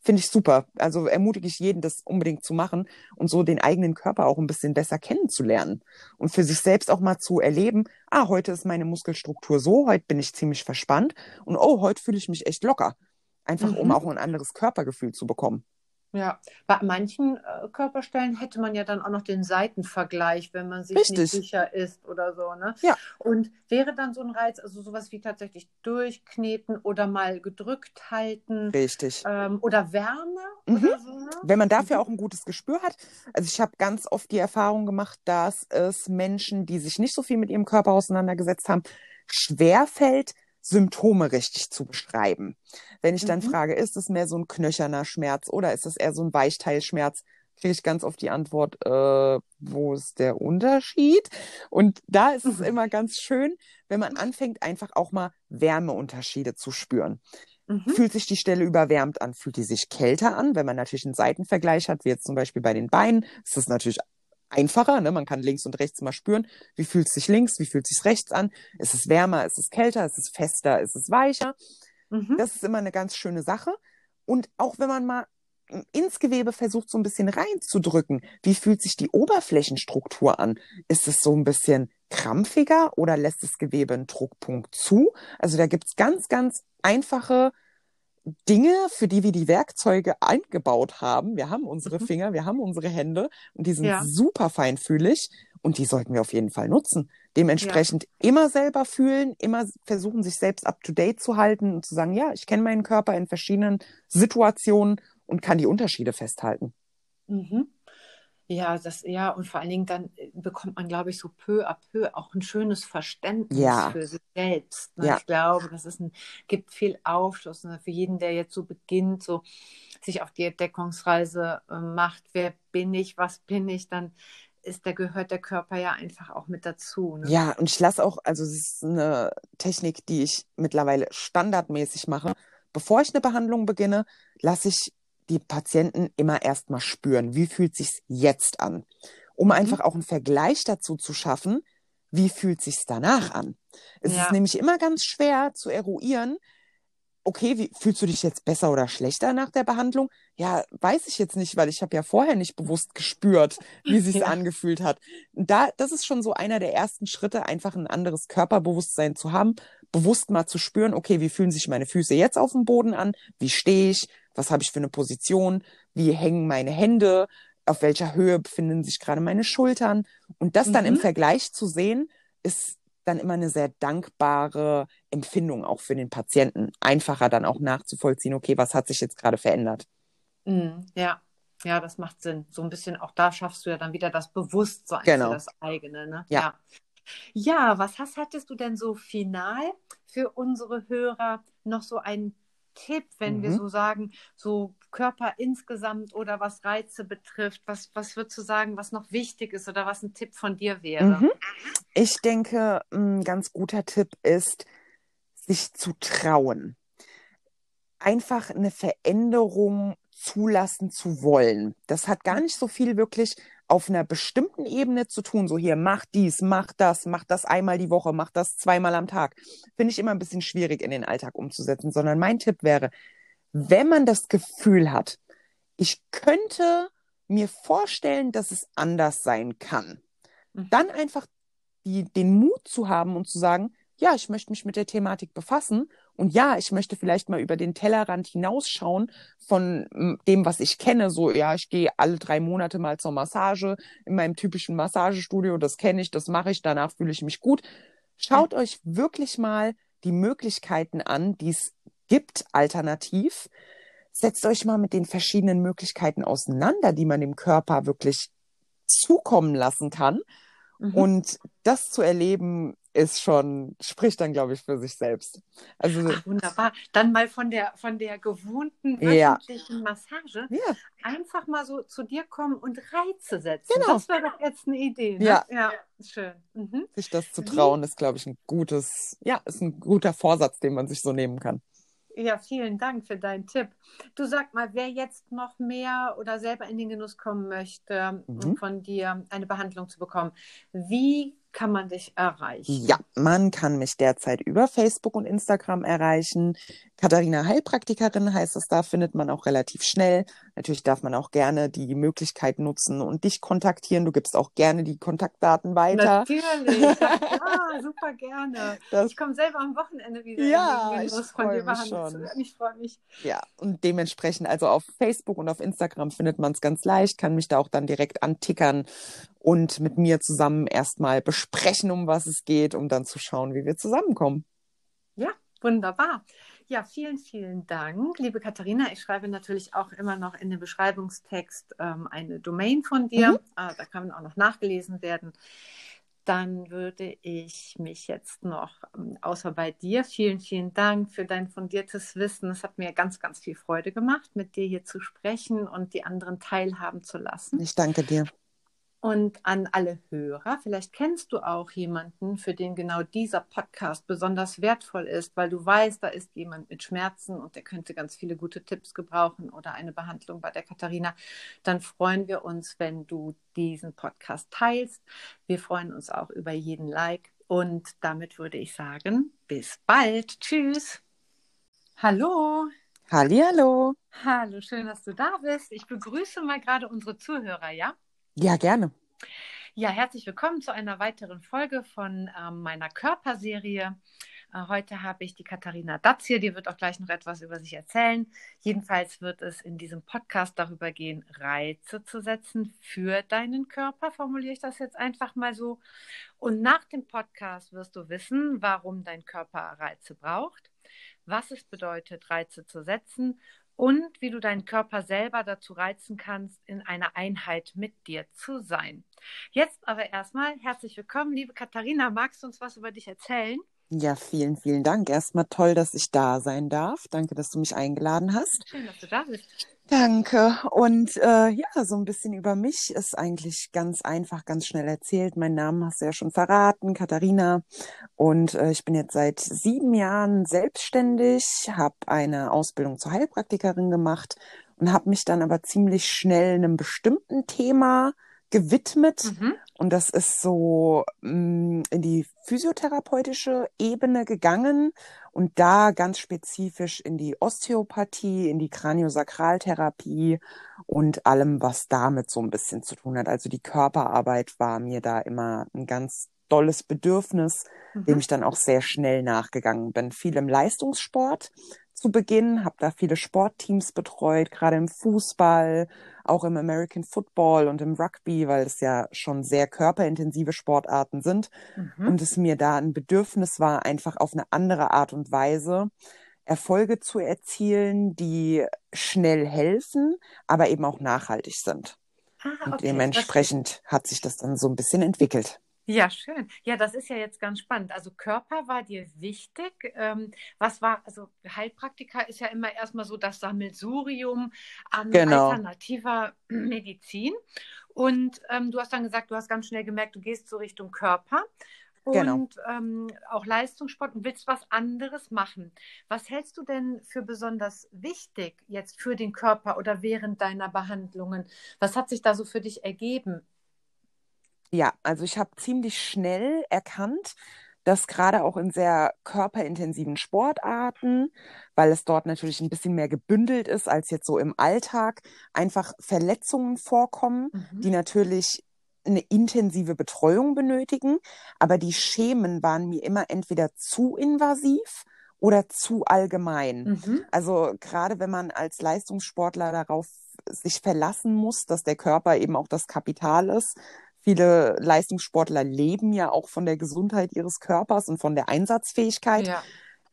find ich super. Also ermutige ich jeden, das unbedingt zu machen und so den eigenen Körper auch ein bisschen besser kennenzulernen und für sich selbst auch mal zu erleben, ah, heute ist meine Muskelstruktur so, heute bin ich ziemlich verspannt und oh, heute fühle ich mich echt locker. Einfach um Mhm. auch ein anderes Körpergefühl zu bekommen. Ja, bei manchen äh, Körperstellen hätte man ja dann auch noch den Seitenvergleich, wenn man sich nicht Richtig. sicher ist oder so, ne? Ja. Und wäre dann so ein Reiz, also sowas wie tatsächlich durchkneten oder mal gedrückt halten Richtig. ähm, oder Wärme Mhm. oder so, ne? Wenn man dafür auch ein gutes Gespür hat. Also ich habe ganz oft die Erfahrung gemacht, dass es Menschen, die sich nicht so viel mit ihrem Körper auseinandergesetzt haben, schwerfällt, Symptome richtig zu beschreiben. Wenn ich dann Mhm. frage, ist es mehr so ein knöcherner Schmerz oder ist es eher so ein Weichteilschmerz, kriege ich ganz oft die Antwort, äh, wo ist der Unterschied? Und da ist es Mhm. immer ganz schön, wenn man anfängt, einfach auch mal Wärmeunterschiede zu spüren. Mhm. Fühlt sich die Stelle überwärmt an? Fühlt die sich kälter an? Wenn man natürlich einen Seitenvergleich hat, wie jetzt zum Beispiel bei den Beinen, ist das natürlich einfacher. Ne? Man kann links und rechts mal spüren, wie fühlt es sich links, wie fühlt es sich rechts an? Ist es wärmer, ist es kälter, ist es fester, ist es weicher? Mhm. Das ist immer eine ganz schöne Sache. Und auch wenn man mal ins Gewebe versucht, so ein bisschen reinzudrücken, wie fühlt sich die Oberflächenstruktur an? Ist es so ein bisschen krampfiger oder lässt das Gewebe einen Druckpunkt zu? Also da gibt's ganz, ganz einfache Dinge, für die wir die Werkzeuge eingebaut haben. Wir haben unsere Mhm. Finger, wir haben unsere Hände und die sind Ja. super feinfühlig und die sollten wir auf jeden Fall nutzen. Dementsprechend immer selber fühlen, immer versuchen, sich selbst up to date zu halten und zu sagen, ja, ich kenne meinen Körper in verschiedenen Situationen und kann die Unterschiede festhalten. Mhm. Ja, das, ja, und vor allen Dingen dann äh, bekommt man, glaube ich, so peu à peu auch ein schönes Verständnis Ja. für sich selbst. Ne? Ja. Ich glaube, das ist ein, gibt viel Aufschluss ne? für jeden, der jetzt so beginnt, so sich auf die Entdeckungsreise äh, macht. Wer bin ich, was bin ich, dann ist der, gehört der Körper ja einfach auch mit dazu. Ne? Ja, und ich lasse auch, also es ist eine Technik, die ich mittlerweile standardmäßig mache. Bevor ich eine Behandlung beginne, lasse ich die Patienten immer erstmal spüren, wie fühlt sich's jetzt an, um Mhm. einfach auch einen Vergleich dazu zu schaffen, wie fühlt sich's danach an. Es Ja. ist nämlich immer ganz schwer zu eruieren, okay, wie, fühlst du dich jetzt besser oder schlechter nach der Behandlung? Ja, weiß ich jetzt nicht, weil ich habe ja vorher nicht bewusst gespürt, wie sich ja. angefühlt hat. Da, das ist schon so einer der ersten Schritte, einfach ein anderes Körperbewusstsein zu haben, bewusst mal zu spüren, okay, wie fühlen sich meine Füße jetzt auf dem Boden an? Wie stehe ich? Was habe ich für eine Position? Wie hängen meine Hände? Auf welcher Höhe befinden sich gerade meine Schultern? Und das dann im mhm. Vergleich zu sehen, ist dann immer eine sehr dankbare Empfindung auch für den Patienten. Einfacher dann auch nachzuvollziehen, okay, was hat sich jetzt gerade verändert. Mhm, ja, ja, das macht Sinn. So ein bisschen auch da schaffst du ja dann wieder das Bewusstsein genau. für das eigene. Ne? Ja. ja. Ja, was hast, hattest du denn so final für unsere Hörer noch so einen Tipp, wenn mhm. wir so sagen, so Körper insgesamt oder was Reize betrifft? Was, was würdest du sagen, was noch wichtig ist oder was ein Tipp von dir wäre? Mhm. Ich denke, ein ganz guter Tipp ist, sich zu trauen. Einfach eine Veränderung zulassen zu wollen. Das hat gar nicht so viel wirklich auf einer bestimmten Ebene zu tun, so hier, mach dies, mach das, mach das einmal die Woche, mach das zweimal am Tag, finde ich immer ein bisschen schwierig in den Alltag umzusetzen, sondern mein Tipp wäre, wenn man das Gefühl hat, ich könnte mir vorstellen, dass es anders sein kann, mhm. dann einfach die, den Mut zu haben und zu sagen, ja, ich möchte mich mit der Thematik befassen und ja, ich möchte vielleicht mal über den Tellerrand hinausschauen von dem, was ich kenne. So, ja, ich gehe alle drei Monate mal zur Massage in meinem typischen Massagestudio. Das kenne ich, das mache ich, danach fühle ich mich gut. Schaut ja. euch wirklich mal die Möglichkeiten an, die es gibt, alternativ. Setzt euch mal mit den verschiedenen Möglichkeiten auseinander, die man dem Körper wirklich zukommen lassen kann. Mhm. Und das zu erleben, ist schon, spricht dann, glaube ich, für sich selbst. Also, Ach, wunderbar. Dann mal von der, von der gewohnten wöchentlichen ja. Massage ja. einfach mal so zu dir kommen und Reize setzen. Genau. Das wäre doch jetzt eine Idee. Ne? Ja. ja, schön. Mhm. Sich das zu trauen, Wie? ist, glaube ich, ein gutes, ja, ist ein guter Vorsatz, den man sich so nehmen kann. Ja, vielen Dank für deinen Tipp. Du sag mal, wer jetzt noch mehr oder selber in den Genuss kommen möchte, mhm. von dir eine Behandlung zu bekommen, wie kann man dich erreichen? Ja, man kann mich derzeit über Facebook und Instagram erreichen. Katharina Heilpraktikerin heißt es da, findet man auch relativ schnell. Natürlich darf man auch gerne die Möglichkeit nutzen und dich kontaktieren. Du gibst auch gerne die Kontaktdaten weiter. Natürlich, ja, super gerne. Das, ich komme selber am Wochenende wieder. Ja, ich freue mich schon. Ich freue mich. Ja, und dementsprechend, also auf Facebook und auf Instagram findet man es ganz leicht, kann mich da auch dann direkt antickern und mit mir zusammen erstmal besprechen, um was es geht, um dann zu schauen, wie wir zusammenkommen. Ja, wunderbar. Ja, vielen, vielen Dank, liebe Katharina. Ich schreibe natürlich auch immer noch in den Beschreibungstext ähm, eine Domain von dir. Mhm. Äh, da kann auch noch nachgelesen werden. Dann würde ich mich jetzt noch, ähm, außer bei dir, vielen, vielen Dank für dein fundiertes Wissen. Es hat mir ganz, ganz viel Freude gemacht, mit dir hier zu sprechen und die anderen teilhaben zu lassen. Ich danke dir. Und an alle Hörer, vielleicht kennst du auch jemanden, für den genau dieser Podcast besonders wertvoll ist, weil du weißt, da ist jemand mit Schmerzen und der könnte ganz viele gute Tipps gebrauchen oder eine Behandlung bei der Katharina. Dann freuen wir uns, wenn du diesen Podcast teilst. Wir freuen uns auch über jeden Like. Und damit würde ich sagen, bis bald. Tschüss. Hallo. Hallihallo. Hallo, schön, dass du da bist. Ich begrüße mal gerade unsere Zuhörer, ja? Ja, gerne. Ja, herzlich willkommen zu einer weiteren Folge von ähm, meiner Körperserie. Äh, heute habe ich die Katharina Datz hier, die wird auch gleich noch etwas über sich erzählen. Jedenfalls wird es in diesem Podcast darüber gehen, Reize zu setzen für deinen Körper, formuliere ich das jetzt einfach mal so. Und nach dem Podcast wirst du wissen, warum dein Körper Reize braucht, was es bedeutet, Reize zu setzen und wie du deinen Körper selber dazu reizen kannst, in einer Einheit mit dir zu sein. Jetzt aber erstmal herzlich willkommen, liebe Katharina. Magst du uns was über dich erzählen? Ja, vielen, vielen Dank. Erstmal toll, dass ich da sein darf. Danke, dass du mich eingeladen hast. Schön, dass du da bist. Danke. Und äh, ja, so ein bisschen über mich ist eigentlich ganz einfach, ganz schnell erzählt. Mein Name hast du ja schon verraten, Katharina. Und äh, ich bin jetzt seit sieben Jahren selbstständig, habe eine Ausbildung zur Heilpraktikerin gemacht und habe mich dann aber ziemlich schnell einem bestimmten Thema gewidmet. Mhm. Und das ist so mh, mm, in die physiotherapeutische Ebene gegangen und da ganz spezifisch in die Osteopathie, in die Kraniosakraltherapie und allem, was damit so ein bisschen zu tun hat. Also die Körperarbeit war mir da immer ein ganz dolles Bedürfnis, mhm. dem ich dann auch sehr schnell nachgegangen bin. Viel im Leistungssport zu Beginn, habe da viele Sportteams betreut, gerade im Fußball, auch im American Football und im Rugby, weil es ja schon sehr körperintensive Sportarten sind mhm. und es mir da ein Bedürfnis war, einfach auf eine andere Art und Weise Erfolge zu erzielen, die schnell helfen, aber eben auch nachhaltig sind. Ah, okay. Und dementsprechend hat sich das dann so ein bisschen entwickelt. Ja, schön. Ja, das ist ja jetzt ganz spannend. Also Körper war dir wichtig. Ähm, was war, also Heilpraktika ist ja immer erstmal so das Sammelsurium an genau. alternativer Medizin. Und ähm, du hast dann gesagt, du hast ganz schnell gemerkt, du gehst so Richtung Körper. Genau. Und ähm, auch Leistungssport und willst was anderes machen. Was hältst du denn für besonders wichtig jetzt für den Körper oder während deiner Behandlungen? Was hat sich da so für dich ergeben? Ja, also ich habe ziemlich schnell erkannt, dass gerade auch in sehr körperintensiven Sportarten, weil es dort natürlich ein bisschen mehr gebündelt ist als jetzt so im Alltag, einfach Verletzungen vorkommen, mhm. die natürlich eine intensive Betreuung benötigen, aber die Schemen waren mir immer entweder zu invasiv oder zu allgemein. Mhm. Also gerade wenn man als Leistungssportler darauf sich verlassen muss, dass der Körper eben auch das Kapital ist, Viele Leistungssportler leben ja auch von der Gesundheit ihres Körpers und von der Einsatzfähigkeit. Ja.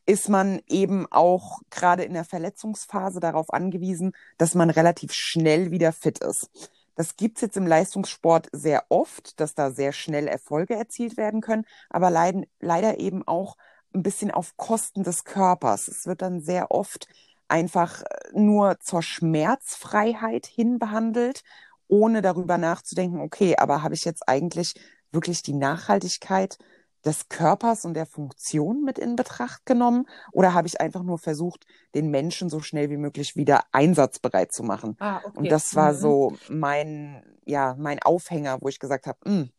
Ist man eben auch gerade in der Verletzungsphase darauf angewiesen, dass man relativ schnell wieder fit ist. Das gibt's jetzt im Leistungssport sehr oft, dass da sehr schnell Erfolge erzielt werden können, aber leiden, leider eben auch ein bisschen auf Kosten des Körpers. Es wird dann sehr oft einfach nur zur Schmerzfreiheit hin behandelt ohne darüber nachzudenken, okay, aber habe ich jetzt eigentlich wirklich die Nachhaltigkeit des Körpers und der Funktion mit in Betracht genommen? Oder habe ich einfach nur versucht, den Menschen so schnell wie möglich wieder einsatzbereit zu machen? Ah, okay. Und das war mhm. so mein, ja, mein Aufhänger, wo ich gesagt habe, hm,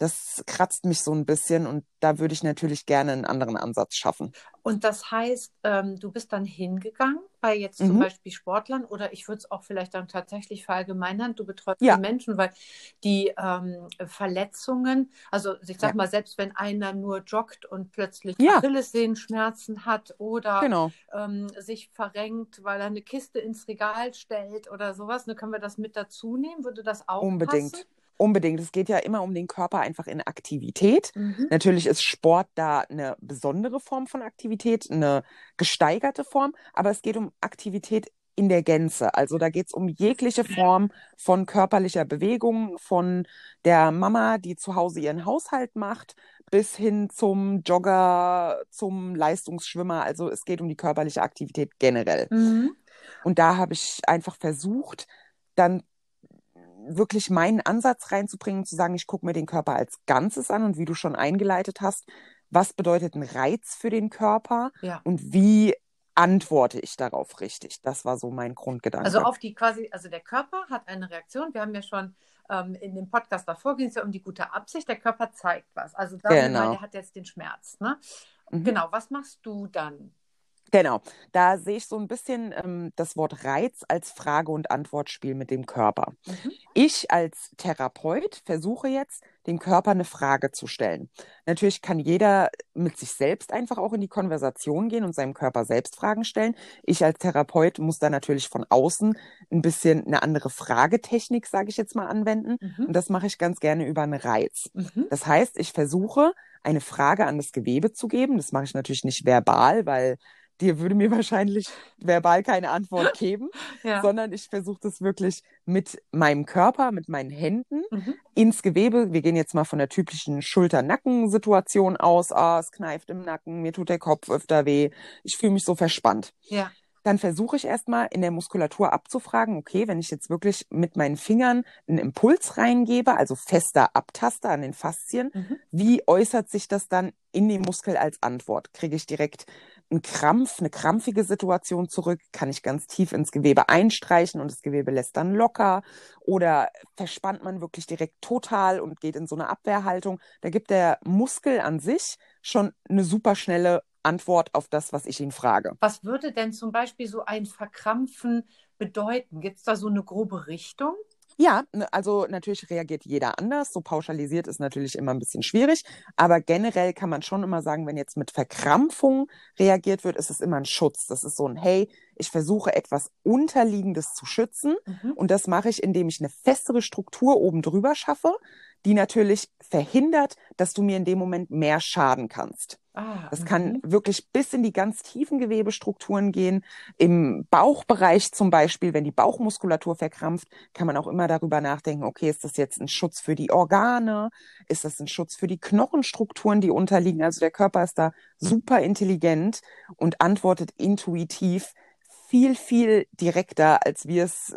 das kratzt mich so ein bisschen und da würde ich natürlich gerne einen anderen Ansatz schaffen. Und das heißt, ähm, du bist dann hingegangen bei jetzt mhm. zum Beispiel Sportlern oder ich würde es auch vielleicht dann tatsächlich verallgemeinern, du betreust ja. die Menschen, weil die ähm, Verletzungen, also ich sag ja. mal, selbst wenn einer nur joggt und plötzlich ja. Achillessehenschmerzen hat oder genau. ähm, sich verrenkt, weil er eine Kiste ins Regal stellt oder sowas, ne, können wir das mit dazu nehmen? Würde das auch Unbedingt. Passen? Unbedingt. Es geht ja immer um den Körper einfach in Aktivität. Mhm. Natürlich ist Sport da eine besondere Form von Aktivität, eine gesteigerte Form, aber es geht um Aktivität in der Gänze. Also da geht es um jegliche Form von körperlicher Bewegung, von der Mama, die zu Hause ihren Haushalt macht, bis hin zum Jogger, zum Leistungsschwimmer. Also es geht um die körperliche Aktivität generell. Mhm. Und da habe ich einfach versucht, dann wirklich meinen Ansatz reinzubringen, zu sagen, ich gucke mir den Körper als Ganzes an und wie du schon eingeleitet hast, was bedeutet ein Reiz für den Körper ja. und wie antworte ich darauf richtig? Das war so mein Grundgedanke. Also auf die quasi, also der Körper hat eine Reaktion. Wir haben ja schon ähm, in dem Podcast davor ging es ja um die gute Absicht. Der Körper zeigt was. Also da genau. er hat jetzt den Schmerz. Ne? Mhm. Genau. Was machst du dann? Genau, da sehe ich so ein bisschen ähm, das Wort Reiz als Frage- und Antwortspiel mit dem Körper. Mhm. Ich als Therapeut versuche jetzt, dem Körper eine Frage zu stellen. Natürlich kann jeder mit sich selbst einfach auch in die Konversation gehen und seinem Körper selbst Fragen stellen. Ich als Therapeut muss da natürlich von außen ein bisschen eine andere Fragetechnik, sage ich jetzt mal, anwenden. Mhm. Und das mache ich ganz gerne über einen Reiz. Mhm. Das heißt, ich versuche, eine Frage an das Gewebe zu geben. Das mache ich natürlich nicht verbal, weil dir würde mir wahrscheinlich verbal keine Antwort geben, ja. sondern ich versuche das wirklich mit meinem Körper, mit meinen Händen mhm. ins Gewebe. Wir gehen jetzt mal von der typischen Schulter-Nacken-Situation aus. Ah, es kneift im Nacken, mir tut der Kopf öfter weh. Ich fühle mich so verspannt. Ja. Dann versuche ich erstmal in der Muskulatur abzufragen, okay, wenn ich jetzt wirklich mit meinen Fingern einen Impuls reingebe, also fester abtaste an den Faszien, mhm. wie äußert sich das dann in dem Muskel als Antwort? Kriege ich direkt ein Krampf, eine krampfige Situation zurück? Kann ich ganz tief ins Gewebe einstreichen und das Gewebe lässt dann locker? Oder verspannt man wirklich direkt total und geht in so eine Abwehrhaltung? Da gibt der Muskel an sich schon eine super schnelle Antwort auf das, was ich ihn frage. Was würde denn zum Beispiel so ein Verkrampfen bedeuten? Gibt es da so eine grobe Richtung? Ja, ne, also natürlich reagiert jeder anders. So pauschalisiert ist natürlich immer ein bisschen schwierig. Aber generell kann man schon immer sagen, wenn jetzt mit Verkrampfung reagiert wird, ist es immer ein Schutz. Das ist so ein, hey, ich versuche etwas Unterliegendes zu schützen. Mhm. Und das mache ich, indem ich eine festere Struktur oben drüber schaffe, die natürlich verhindert, dass du mir in dem Moment mehr schaden kannst. Ah, das kann mhm. wirklich bis in die ganz tiefen Gewebestrukturen gehen. Im Bauchbereich zum Beispiel, wenn die Bauchmuskulatur verkrampft, kann man auch immer darüber nachdenken, okay, ist das jetzt ein Schutz für die Organe? Ist das ein Schutz für die Knochenstrukturen, die unterliegen? Also der Körper ist da super intelligent und antwortet intuitiv viel, viel direkter, als wir es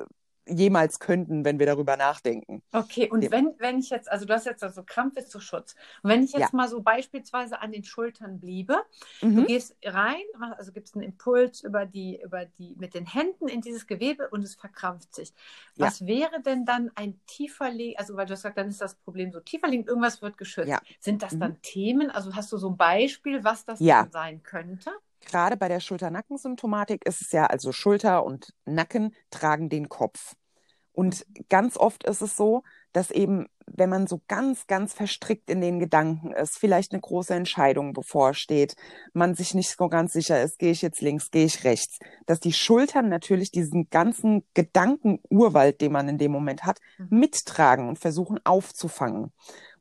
jemals könnten, wenn wir darüber nachdenken. Okay, und wenn, wenn ich jetzt, also du hast jetzt also Krampf ist zu Schutz. Und wenn ich jetzt ja. mal so beispielsweise an den Schultern bliebe, mhm. du gehst rein, also gibst einen Impuls über die, über die, mit den Händen in dieses Gewebe und es verkrampft sich. Was ja. wäre denn dann ein tiefer liegend, also weil du hast gesagt, dann ist das Problem so tiefer liegend, irgendwas wird geschützt. Ja. Sind das mhm. dann Themen? Also hast du so ein Beispiel, was das dann sein könnte? Gerade bei der Schulter-Nacken-Symptomatik ist es ja, also Schulter und Nacken tragen den Kopf. Und ganz oft ist es so, dass eben, wenn man so ganz, ganz verstrickt in den Gedanken ist, vielleicht eine große Entscheidung bevorsteht, man sich nicht so ganz sicher ist, gehe ich jetzt links, gehe ich rechts, dass die Schultern natürlich diesen ganzen Gedankenurwald, den man in dem Moment hat, mhm. mittragen und versuchen aufzufangen.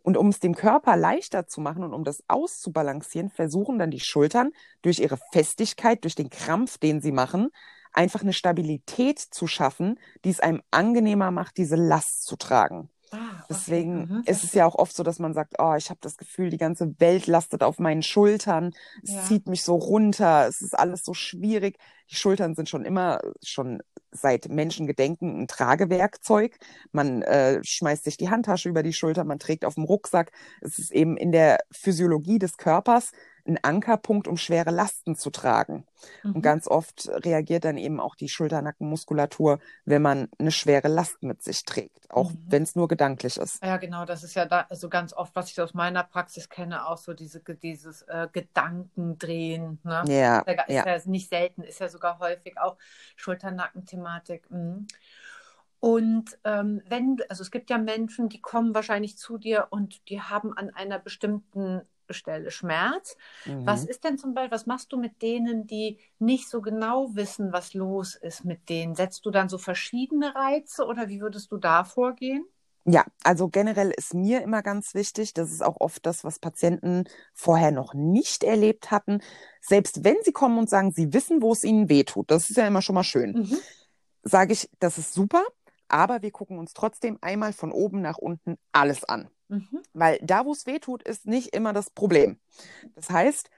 Und um es dem Körper leichter zu machen und um das auszubalancieren, versuchen dann die Schultern durch ihre Festigkeit, durch den Krampf, den sie machen, einfach eine Stabilität zu schaffen, die es einem angenehmer macht, diese Last zu tragen. Ah, okay. Deswegen mhm. ist es ja auch oft so, dass man sagt, oh, ich habe das Gefühl, die ganze Welt lastet auf meinen Schultern, es ja. zieht mich so runter, es ist alles so schwierig. Die Schultern sind schon immer, schon seit Menschengedenken ein Tragewerkzeug. Man äh, schmeißt sich die Handtasche über die Schulter, man trägt auf dem Rucksack. Es ist eben in der Physiologie des Körpers ein Ankerpunkt, um schwere Lasten zu tragen. Mhm. Und ganz oft reagiert dann eben auch die Schulternackenmuskulatur, wenn man eine schwere Last mit sich trägt, auch mhm. wenn es nur gedanklich ist. Ja, genau, das ist ja da, also ganz oft, was ich aus meiner Praxis kenne, auch so diese, dieses äh, Gedankendrehen. Ne? Ja, ist ja. ja nicht selten, ist ja sogar häufig auch Schulternacken-Thematik. Mhm. Und ähm, wenn, also es gibt ja Menschen, die kommen wahrscheinlich zu dir und die haben an einer bestimmten Stelle Schmerz. Mhm. Was ist denn zum Beispiel, was machst du mit denen, die nicht so genau wissen, was los ist mit denen? Setzt du dann so verschiedene Reize oder wie würdest du da vorgehen? Ja, also generell ist mir immer ganz wichtig, das ist auch oft das, was Patienten vorher noch nicht erlebt hatten. Selbst wenn sie kommen und sagen, sie wissen, wo es ihnen weh tut, das ist ja immer schon mal schön, mhm. sage ich, das ist super, aber wir gucken uns trotzdem einmal von oben nach unten alles an. Mhm. Weil da, wo es weh tut, ist nicht immer das Problem. Das heißt,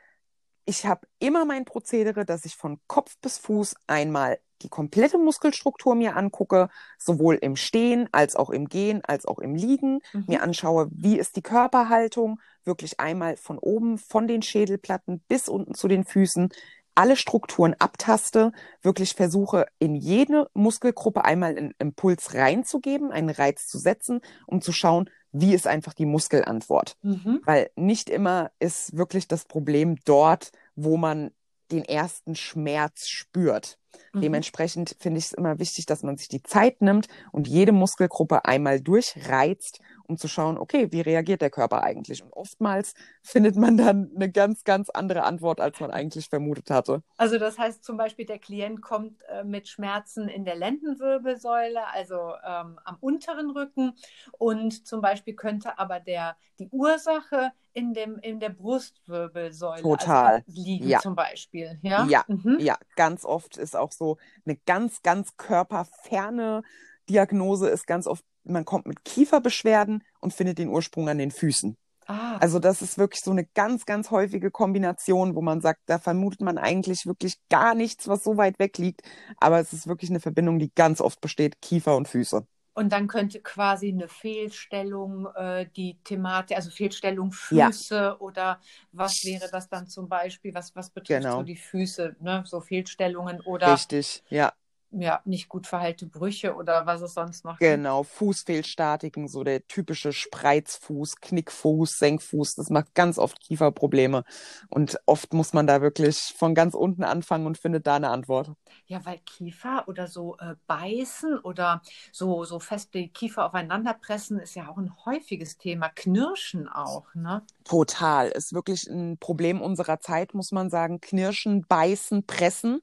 ich habe immer mein Prozedere, dass ich von Kopf bis Fuß einmal die komplette Muskelstruktur mir angucke, sowohl im Stehen als auch im Gehen, als auch im Liegen, mhm. mir anschaue, wie ist die Körperhaltung, wirklich einmal von oben, von den Schädelplatten bis unten zu den Füßen, alle Strukturen abtaste, wirklich versuche, in jede Muskelgruppe einmal einen Impuls reinzugeben, einen Reiz zu setzen, um zu schauen, wie ist einfach die Muskelantwort. Mhm. Weil nicht immer ist wirklich das Problem dort, wo man den ersten Schmerz spürt. Mhm. Dementsprechend finde ich es immer wichtig, dass man sich die Zeit nimmt und jede Muskelgruppe einmal durchreizt um zu schauen, okay, wie reagiert der Körper eigentlich? Und oftmals findet man dann eine ganz, ganz andere Antwort, als man eigentlich vermutet hatte. Also das heißt zum Beispiel, der Klient kommt äh, mit Schmerzen in der Lendenwirbelsäule, also ähm, am unteren Rücken und zum Beispiel könnte aber der, die Ursache in, dem, in der Brustwirbelsäule also Total. Also liegen ja. zum Beispiel. Ja, ja, mhm. ja, ganz oft ist auch so eine ganz, ganz körperferne Diagnose ist ganz oft man kommt mit Kieferbeschwerden und findet den Ursprung an den Füßen. Ah. Also das ist wirklich so eine ganz, ganz häufige Kombination, wo man sagt, da vermutet man eigentlich wirklich gar nichts, was so weit weg liegt. Aber es ist wirklich eine Verbindung, die ganz oft besteht, Kiefer und Füße. Und dann könnte quasi eine Fehlstellung äh, die Thematik, also Fehlstellung Füße ja. oder was wäre das dann zum Beispiel, was, was betrifft genau. so die Füße, ne? so Fehlstellungen oder Richtig, ja ja, nicht gut verheilte Brüche oder was es sonst noch gibt. Genau, Fußfehlstatiken, so der typische Spreizfuß, Knickfuß, Senkfuß, das macht ganz oft Kieferprobleme. Und oft muss man da wirklich von ganz unten anfangen und findet da eine Antwort. Ja, weil Kiefer oder so äh, beißen oder so, so fest die Kiefer aufeinander pressen ist ja auch ein häufiges Thema. Knirschen auch, ne? Total. Ist wirklich ein Problem unserer Zeit, muss man sagen. Knirschen, beißen, pressen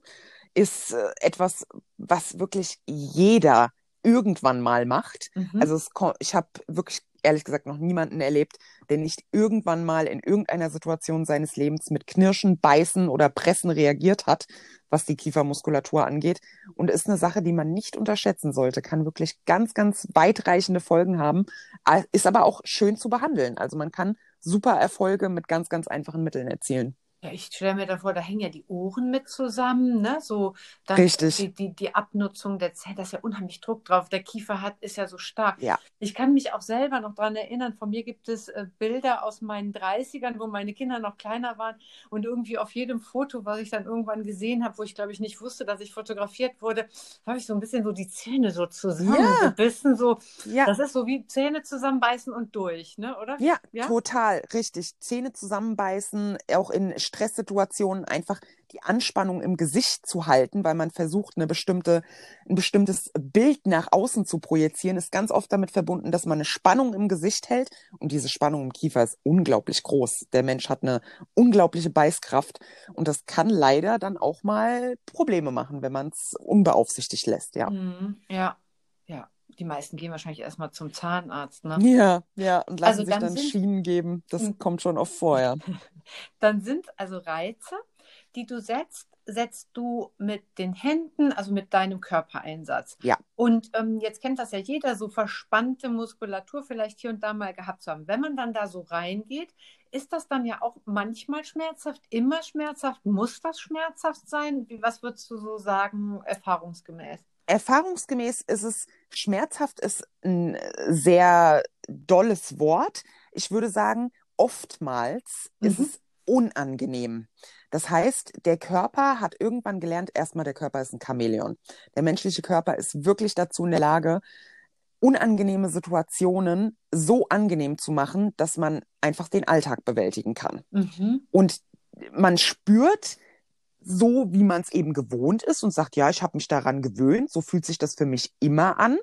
ist äh, etwas, was wirklich jeder irgendwann mal macht. Mhm. Also es, ich habe wirklich ehrlich gesagt noch niemanden erlebt, der nicht irgendwann mal in irgendeiner Situation seines Lebens mit Knirschen, Beißen oder Pressen reagiert hat, was die Kiefermuskulatur angeht. Und ist eine Sache, die man nicht unterschätzen sollte, kann wirklich ganz, ganz weitreichende Folgen haben, ist aber auch schön zu behandeln. Also man kann super Erfolge mit ganz, ganz einfachen Mitteln erzielen. Ja, ich stelle mir davor, da hängen ja die Ohren mit zusammen, ne? So dann Richtig. Die, die, die Abnutzung der Zähne, da ist ja unheimlich Druck drauf. Der Kiefer hat, ist ja so stark. Ja. Ich kann mich auch selber noch daran erinnern, von mir gibt es äh, Bilder aus meinen 30ern, wo meine Kinder noch kleiner waren und irgendwie auf jedem Foto, was ich dann irgendwann gesehen habe, wo ich glaube ich nicht wusste, dass ich fotografiert wurde, habe ich so ein bisschen so die Zähne so zusammen, ja. so, ja. das ist so wie Zähne zusammenbeißen und durch, ne? oder? Ja, ja? total, richtig. Zähne zusammenbeißen, auch in Stresssituationen einfach die Anspannung im Gesicht zu halten, weil man versucht, eine bestimmte, ein bestimmtes Bild nach außen zu projizieren, ist ganz oft damit verbunden, dass man eine Spannung im Gesicht hält. Und diese Spannung im Kiefer ist unglaublich groß. Der Mensch hat eine unglaubliche Beißkraft. Und das kann leider dann auch mal Probleme machen, wenn man es unbeaufsichtigt lässt, ja. Mhm, ja, ja die meisten gehen wahrscheinlich erstmal zum Zahnarzt, ne? Ja, ja, und lassen also sich dann, sind, Schienen geben. Das hm. kommt schon oft vorher. dann sind also Reize, die du setzt, setzt du mit den Händen, also mit deinem Körpereinsatz. Ja. Und ähm, jetzt kennt das ja jeder, so verspannte Muskulatur vielleicht hier und da mal gehabt zu haben. Wenn man dann da so reingeht, ist das dann ja auch manchmal schmerzhaft, immer schmerzhaft? Muss das schmerzhaft sein? Wie, was würdest du so sagen, erfahrungsgemäß? Erfahrungsgemäß ist es, schmerzhaft ist ein sehr dolles Wort. Ich würde sagen, oftmals mhm. ist es unangenehm. Das heißt, der Körper hat irgendwann gelernt, erstmal der Körper ist ein Chamäleon. Der menschliche Körper ist wirklich dazu in der Lage, unangenehme Situationen so angenehm zu machen, dass man einfach den Alltag bewältigen kann. Mhm. Und man spürt, so, wie man es eben gewohnt ist und sagt, ja, ich habe mich daran gewöhnt, so fühlt sich das für mich immer an.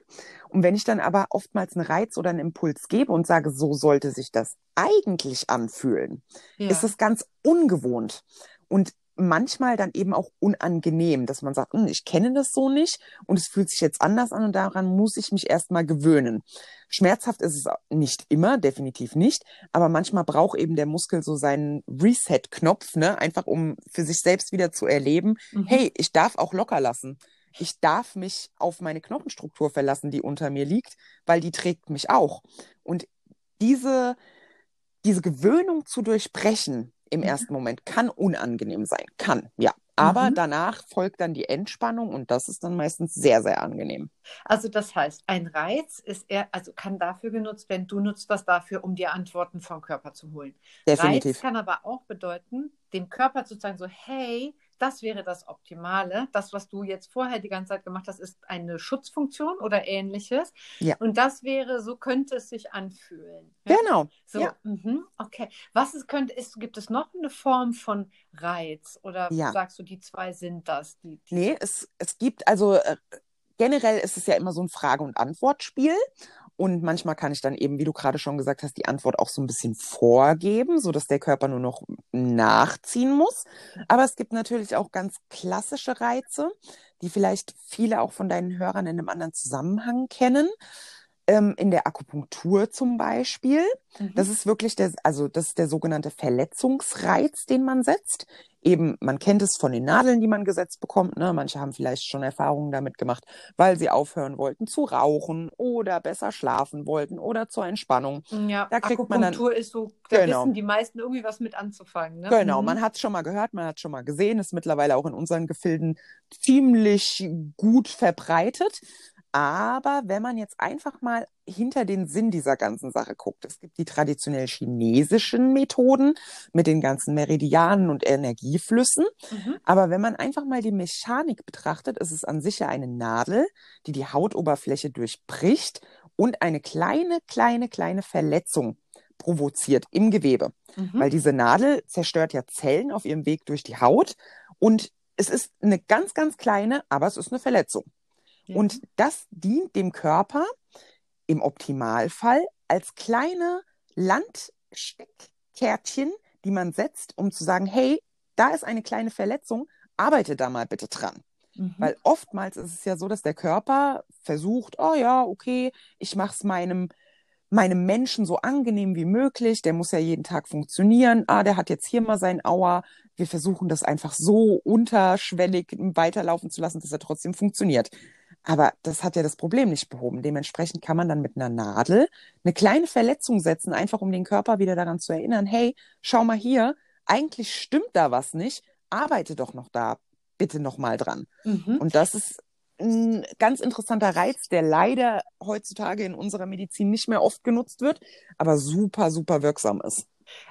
Und wenn ich dann aber oftmals einen Reiz oder einen Impuls gebe und sage, so sollte sich das eigentlich anfühlen, ja. ist es ganz ungewohnt. Und manchmal dann eben auch unangenehm, dass man sagt, hm, ich kenne das so nicht und es fühlt sich jetzt anders an und daran muss ich mich erstmal gewöhnen. Schmerzhaft ist es nicht immer, definitiv nicht, aber manchmal braucht eben der Muskel so seinen Reset-Knopf, ne, einfach um für sich selbst wieder zu erleben, mhm. hey, ich darf auch locker lassen. Ich darf mich auf meine Knochenstruktur verlassen, die unter mir liegt, weil die trägt mich auch. Und diese, diese Gewöhnung zu durchbrechen, im mhm. ersten Moment. Kann unangenehm sein, kann, ja. Aber mhm. danach folgt dann die Entspannung und das ist dann meistens sehr, sehr angenehm. Also das heißt, ein Reiz ist eher, also kann dafür genutzt werden, du nutzt das dafür, um dir Antworten vom Körper zu holen. Definitiv. Reiz kann aber auch bedeuten, dem Körper zu sagen, so, hey, das wäre das Optimale. Das, was du jetzt vorher die ganze Zeit gemacht hast, ist eine Schutzfunktion oder ähnliches. Ja. Und das wäre, so könnte es sich anfühlen. Ja? Genau. So, ja. mh, okay. Was ist, könnte, ist, gibt es noch eine Form von Reiz? Oder ja. sagst du, die zwei sind das? Die, die nee, es, es gibt, also äh, generell ist es ja immer so ein Frage- und Antwortspiel. Und manchmal kann ich dann eben, wie du gerade schon gesagt hast, die Antwort auch so ein bisschen vorgeben, so dass der Körper nur noch nachziehen muss. Aber es gibt natürlich auch ganz klassische Reize, die vielleicht viele auch von deinen Hörern in einem anderen Zusammenhang kennen. Ähm, in der Akupunktur zum Beispiel. Mhm. Das ist wirklich der, also das ist der sogenannte Verletzungsreiz, den man setzt eben, man kennt es von den Nadeln, die man gesetzt bekommt. Ne? Manche haben vielleicht schon Erfahrungen damit gemacht, weil sie aufhören wollten zu rauchen oder besser schlafen wollten oder zur Entspannung. Ja, da kriegt Akupunktur man dann, ist so, da genau. wissen die meisten irgendwie was mit anzufangen. Ne? Genau, mhm. man hat es schon mal gehört, man hat es schon mal gesehen, ist mittlerweile auch in unseren Gefilden ziemlich gut verbreitet. Aber wenn man jetzt einfach mal hinter den Sinn dieser ganzen Sache guckt, es gibt die traditionell chinesischen Methoden mit den ganzen Meridianen und Energieflüssen. Mhm. Aber wenn man einfach mal die Mechanik betrachtet, ist es an sich ja eine Nadel, die die Hautoberfläche durchbricht und eine kleine, kleine, kleine Verletzung provoziert im Gewebe. Mhm. Weil diese Nadel zerstört ja Zellen auf ihrem Weg durch die Haut und es ist eine ganz, ganz kleine, aber es ist eine Verletzung. Ja. Und das dient dem Körper im Optimalfall als kleine Landsteckkärtchen, die man setzt, um zu sagen, hey, da ist eine kleine Verletzung, arbeite da mal bitte dran. Mhm. Weil oftmals ist es ja so, dass der Körper versucht, oh ja, okay, ich mache es meinem, meinem Menschen so angenehm wie möglich, der muss ja jeden Tag funktionieren, ah, der hat jetzt hier mal sein Auer, wir versuchen das einfach so unterschwellig weiterlaufen zu lassen, dass er trotzdem funktioniert. Aber das hat ja das Problem nicht behoben. Dementsprechend kann man dann mit einer Nadel eine kleine Verletzung setzen, einfach um den Körper wieder daran zu erinnern, hey, schau mal hier, eigentlich stimmt da was nicht, arbeite doch noch da bitte noch mal dran. Mhm. Und das ist ein ganz interessanter Reiz, der leider heutzutage in unserer Medizin nicht mehr oft genutzt wird, aber super, super wirksam ist.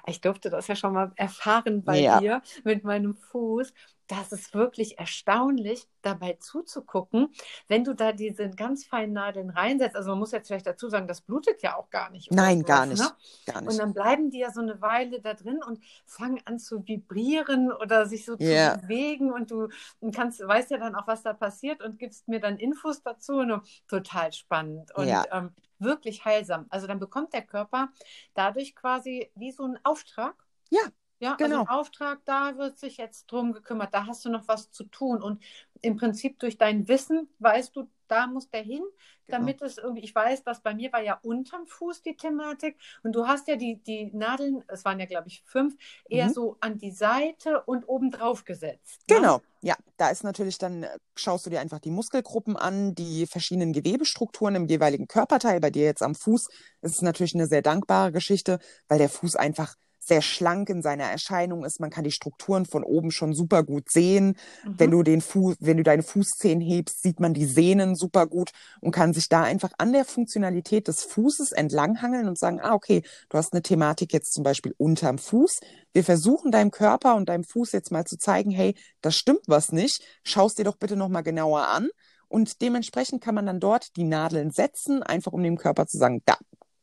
Ich durfte das ja schon mal erfahren bei ja. dir mit meinem Fuß das ist wirklich erstaunlich, dabei zuzugucken, wenn du da diese ganz feinen Nadeln reinsetzt. Also man muss jetzt vielleicht dazu sagen, das blutet ja auch gar nicht. Nein, gar nicht, ne? gar nicht. Und dann bleiben die ja so eine Weile da drin und fangen an zu vibrieren oder sich so yeah. zu bewegen und du kannst, weißt ja dann auch, was da passiert und gibst mir dann Infos dazu. Und total spannend und ja. ähm, wirklich heilsam. Also dann bekommt der Körper dadurch quasi wie so einen Auftrag. Ja, ja, also genau. also Auftrag, da wird sich jetzt drum gekümmert, da hast du noch was zu tun. Und im Prinzip durch dein Wissen weißt du, da muss der hin, genau. damit es irgendwie, ich weiß, dass bei mir war ja unterm Fuß die Thematik und du hast ja die, die Nadeln, es waren ja glaube ich fünf, eher mhm. so an die Seite und oben drauf gesetzt. Ne? Genau, ja, da ist natürlich dann, äh, schaust du dir einfach die Muskelgruppen an, die verschiedenen Gewebestrukturen im jeweiligen Körperteil, bei dir jetzt am Fuß, ist es natürlich eine sehr dankbare Geschichte, weil der Fuß einfach sehr schlank in seiner Erscheinung ist. Man kann die Strukturen von oben schon super gut sehen. Mhm. Wenn du den Fuß, wenn du deine Fußzehen hebst, sieht man die Sehnen super gut und kann sich da einfach an der Funktionalität des Fußes entlanghangeln und sagen, ah, okay, du hast eine Thematik jetzt zum Beispiel unterm Fuß. Wir versuchen deinem Körper und deinem Fuß jetzt mal zu zeigen, hey, das stimmt was nicht. Schaust dir doch bitte nochmal genauer an. Und dementsprechend kann man dann dort die Nadeln setzen, einfach um dem Körper zu sagen, da,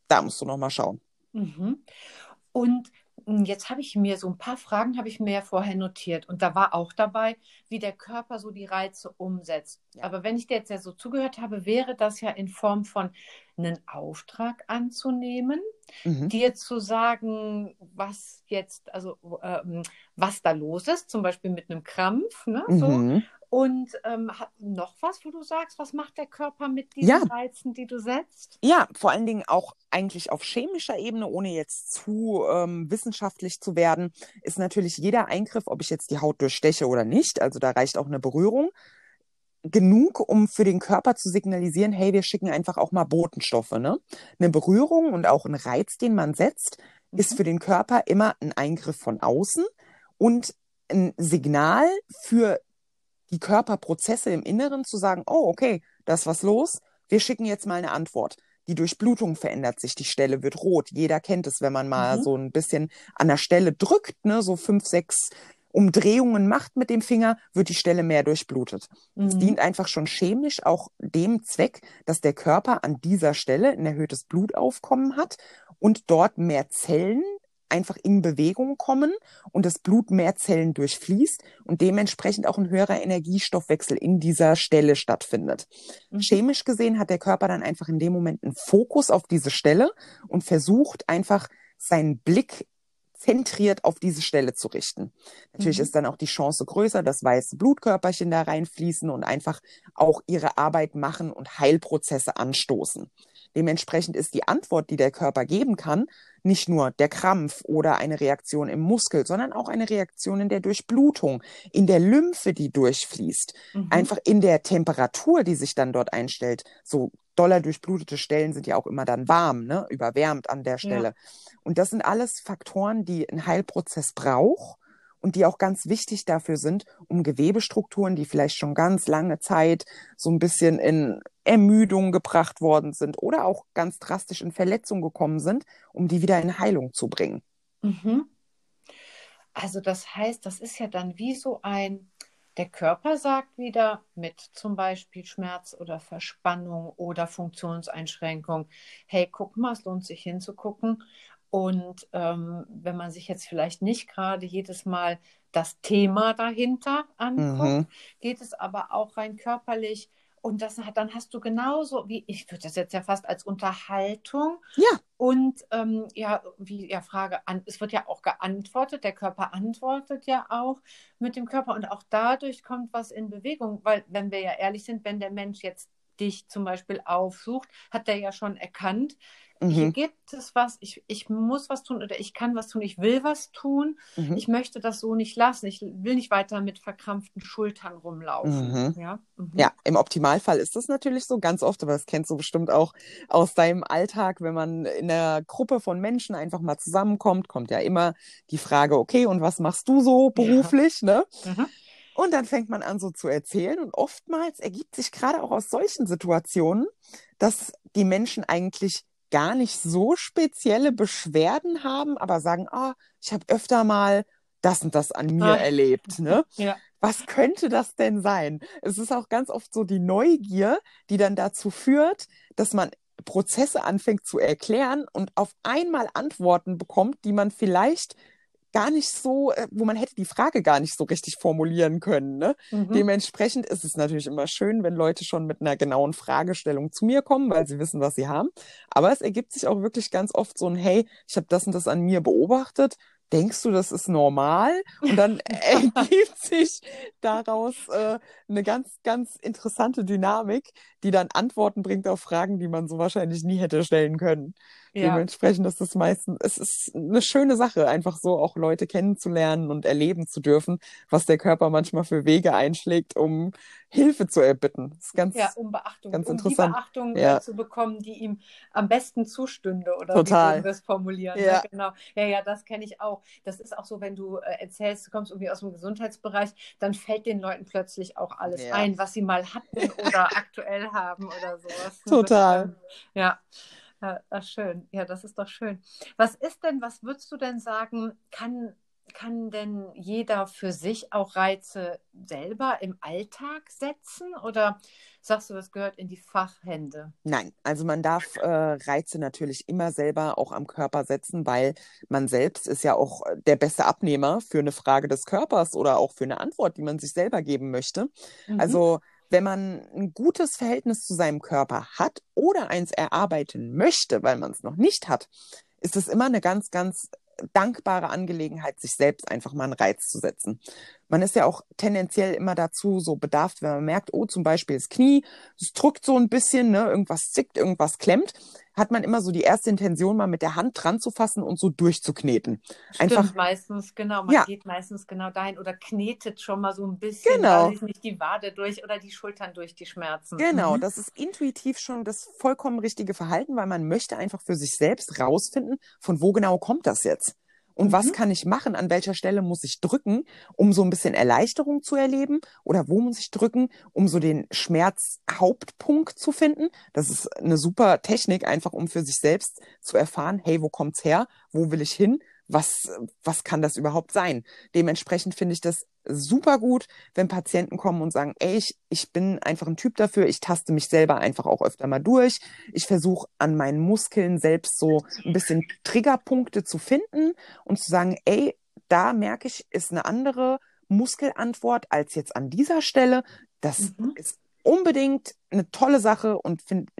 da musst du nochmal schauen. Mhm. Und jetzt habe ich mir so ein paar Fragen habe ich mir ja vorher notiert und da war auch dabei, wie der Körper so die Reize umsetzt. Ja. Aber wenn ich dir jetzt ja so zugehört habe, wäre das ja in Form von einen Auftrag anzunehmen, mhm. dir zu sagen, was jetzt, also ähm, was da los ist, zum Beispiel mit einem Krampf, ne, mhm. Und ähm, noch was, wo du sagst, was macht der Körper mit diesen ja. Reizen, die du setzt? Ja, vor allen Dingen auch eigentlich auf chemischer Ebene, ohne jetzt zu ähm, wissenschaftlich zu werden, ist natürlich jeder Eingriff, ob ich jetzt die Haut durchsteche oder nicht, also da reicht auch eine Berührung, genug, um für den Körper zu signalisieren, hey, wir schicken einfach auch mal Botenstoffe. Ne? Eine Berührung und auch ein Reiz, den man setzt, mhm. ist für den Körper immer ein Eingriff von außen und ein Signal für die Körperprozesse im Inneren zu sagen, oh, okay, da ist was los, wir schicken jetzt mal eine Antwort. Die Durchblutung verändert sich, die Stelle wird rot. Jeder kennt es, wenn man mal mhm. so ein bisschen an der Stelle drückt, ne, so fünf, sechs Umdrehungen macht mit dem Finger, wird die Stelle mehr durchblutet. Es mhm. dient einfach schon chemisch auch dem Zweck, dass der Körper an dieser Stelle ein erhöhtes Blutaufkommen hat und dort mehr Zellen einfach in Bewegung kommen und das Blut mehr Zellen durchfließt und dementsprechend auch ein höherer Energiestoffwechsel in dieser Stelle stattfindet. Mhm. Chemisch gesehen hat der Körper dann einfach in dem Moment einen Fokus auf diese Stelle und versucht einfach seinen Blick zentriert auf diese Stelle zu richten. Natürlich mhm. ist dann auch die Chance größer, dass weiße Blutkörperchen da reinfließen und einfach auch ihre Arbeit machen und Heilprozesse anstoßen. Dementsprechend ist die Antwort, die der Körper geben kann, nicht nur der Krampf oder eine Reaktion im Muskel, sondern auch eine Reaktion in der Durchblutung, in der Lymphe, die durchfließt, mhm. einfach in der Temperatur, die sich dann dort einstellt. So doller durchblutete Stellen sind ja auch immer dann warm, ne? überwärmt an der Stelle. Ja. Und das sind alles Faktoren, die ein Heilprozess braucht und die auch ganz wichtig dafür sind, um Gewebestrukturen, die vielleicht schon ganz lange Zeit so ein bisschen in Ermüdung gebracht worden sind oder auch ganz drastisch in Verletzung gekommen sind, um die wieder in Heilung zu bringen. Mhm. Also das heißt, das ist ja dann wie so ein, der Körper sagt wieder mit zum Beispiel Schmerz oder Verspannung oder Funktionseinschränkung, hey, guck mal, es lohnt sich hinzugucken. Und ähm, wenn man sich jetzt vielleicht nicht gerade jedes Mal das Thema dahinter anguckt, mhm. geht es aber auch rein körperlich. Und das, dann hast du genauso, wie ich würde das jetzt ja fast als Unterhaltung. Ja. Und ähm, ja, wie ja, Frage an, es wird ja auch geantwortet, der Körper antwortet ja auch mit dem Körper und auch dadurch kommt was in Bewegung, weil, wenn wir ja ehrlich sind, wenn der Mensch jetzt dich zum Beispiel aufsucht, hat er ja schon erkannt, Mhm. Hier gibt es was, ich, ich muss was tun oder ich kann was tun, ich will was tun. Mhm. Ich möchte das so nicht lassen. Ich will nicht weiter mit verkrampften Schultern rumlaufen. Mhm. Ja? Mhm. ja, im Optimalfall ist das natürlich so ganz oft, aber das kennst du bestimmt auch aus deinem Alltag, wenn man in einer Gruppe von Menschen einfach mal zusammenkommt, kommt ja immer die Frage, okay, und was machst du so beruflich? Ja. Ne? Mhm. Und dann fängt man an, so zu erzählen. Und oftmals ergibt sich gerade auch aus solchen Situationen, dass die Menschen eigentlich gar nicht so spezielle Beschwerden haben, aber sagen, ah, oh, ich habe öfter mal das und das an mir ah. erlebt. Ne? Ja. Was könnte das denn sein? Es ist auch ganz oft so die Neugier, die dann dazu führt, dass man Prozesse anfängt zu erklären und auf einmal Antworten bekommt, die man vielleicht gar nicht so, äh, wo man hätte die Frage gar nicht so richtig formulieren können. Ne? Mhm. Dementsprechend ist es natürlich immer schön, wenn Leute schon mit einer genauen Fragestellung zu mir kommen, weil sie wissen, was sie haben. Aber es ergibt sich auch wirklich ganz oft so ein, hey, ich habe das und das an mir beobachtet denkst du, das ist normal? Und dann ergibt sich daraus äh, eine ganz, ganz interessante Dynamik, die dann Antworten bringt auf Fragen, die man so wahrscheinlich nie hätte stellen können. Ja. Dementsprechend ist es meistens, es ist eine schöne Sache, einfach so auch Leute kennenzulernen und erleben zu dürfen, was der Körper manchmal für Wege einschlägt, um Hilfe zu erbitten. Das ist ganz, ja, um Beachtung, ganz um interessant. die Beachtung ja. zu bekommen, die ihm am besten zustünde oder Total. wie wir es formulieren. Ja. Ne? Genau. Ja, ja, das kenne ich auch. Das ist auch so, wenn du äh, erzählst, du kommst irgendwie aus dem Gesundheitsbereich, dann fällt den Leuten plötzlich auch alles ja. ein, was sie mal hatten oder aktuell haben oder sowas. Ne? Total. Das, ja. Ja, schön. Ja, das ist doch schön. Was ist denn, was würdest du denn sagen, kann kann denn jeder für sich auch Reize selber im Alltag setzen oder sagst du, das gehört in die Fachhände? Nein, also man darf äh, Reize natürlich immer selber auch am Körper setzen, weil man selbst ist ja auch der beste Abnehmer für eine Frage des Körpers oder auch für eine Antwort, die man sich selber geben möchte. Mhm. Also wenn man ein gutes Verhältnis zu seinem Körper hat oder eins erarbeiten möchte, weil man es noch nicht hat, ist es immer eine ganz, ganz dankbare Angelegenheit, sich selbst einfach mal einen Reiz zu setzen. Man ist ja auch tendenziell immer dazu so bedarft, wenn man merkt, oh, zum Beispiel das Knie, es drückt so ein bisschen, ne, irgendwas zickt, irgendwas klemmt, hat man immer so die erste Intention, mal mit der Hand dran zu fassen und so durchzukneten. Stimmt, Einfach, meistens, genau. Man ja. geht meistens genau dahin oder knetet schon mal so ein bisschen, genau. nicht die Wade durch oder die Schultern durch die Schmerzen. Genau, mhm. das ist intuitiv schon das vollkommen richtige Verhalten, weil man möchte einfach für sich selbst rausfinden, von wo genau kommt das jetzt. Und mhm. was kann ich machen? An welcher Stelle muss ich drücken, um so ein bisschen Erleichterung zu erleben? Oder wo muss ich drücken, um so den Schmerzhauptpunkt zu finden? Das ist eine super Technik, einfach um für sich selbst zu erfahren, hey, wo kommt's her? Wo will ich hin? Was, was kann das überhaupt sein? Dementsprechend finde ich das super gut, wenn Patienten kommen und sagen, ey, ich, ich bin einfach ein Typ dafür, ich taste mich selber einfach auch öfter mal durch. Ich versuche an meinen Muskeln selbst so ein bisschen Triggerpunkte zu finden und zu sagen, ey, da merke ich, ist eine andere Muskelantwort als jetzt an dieser Stelle. Das mhm. ist unbedingt eine tolle Sache und finde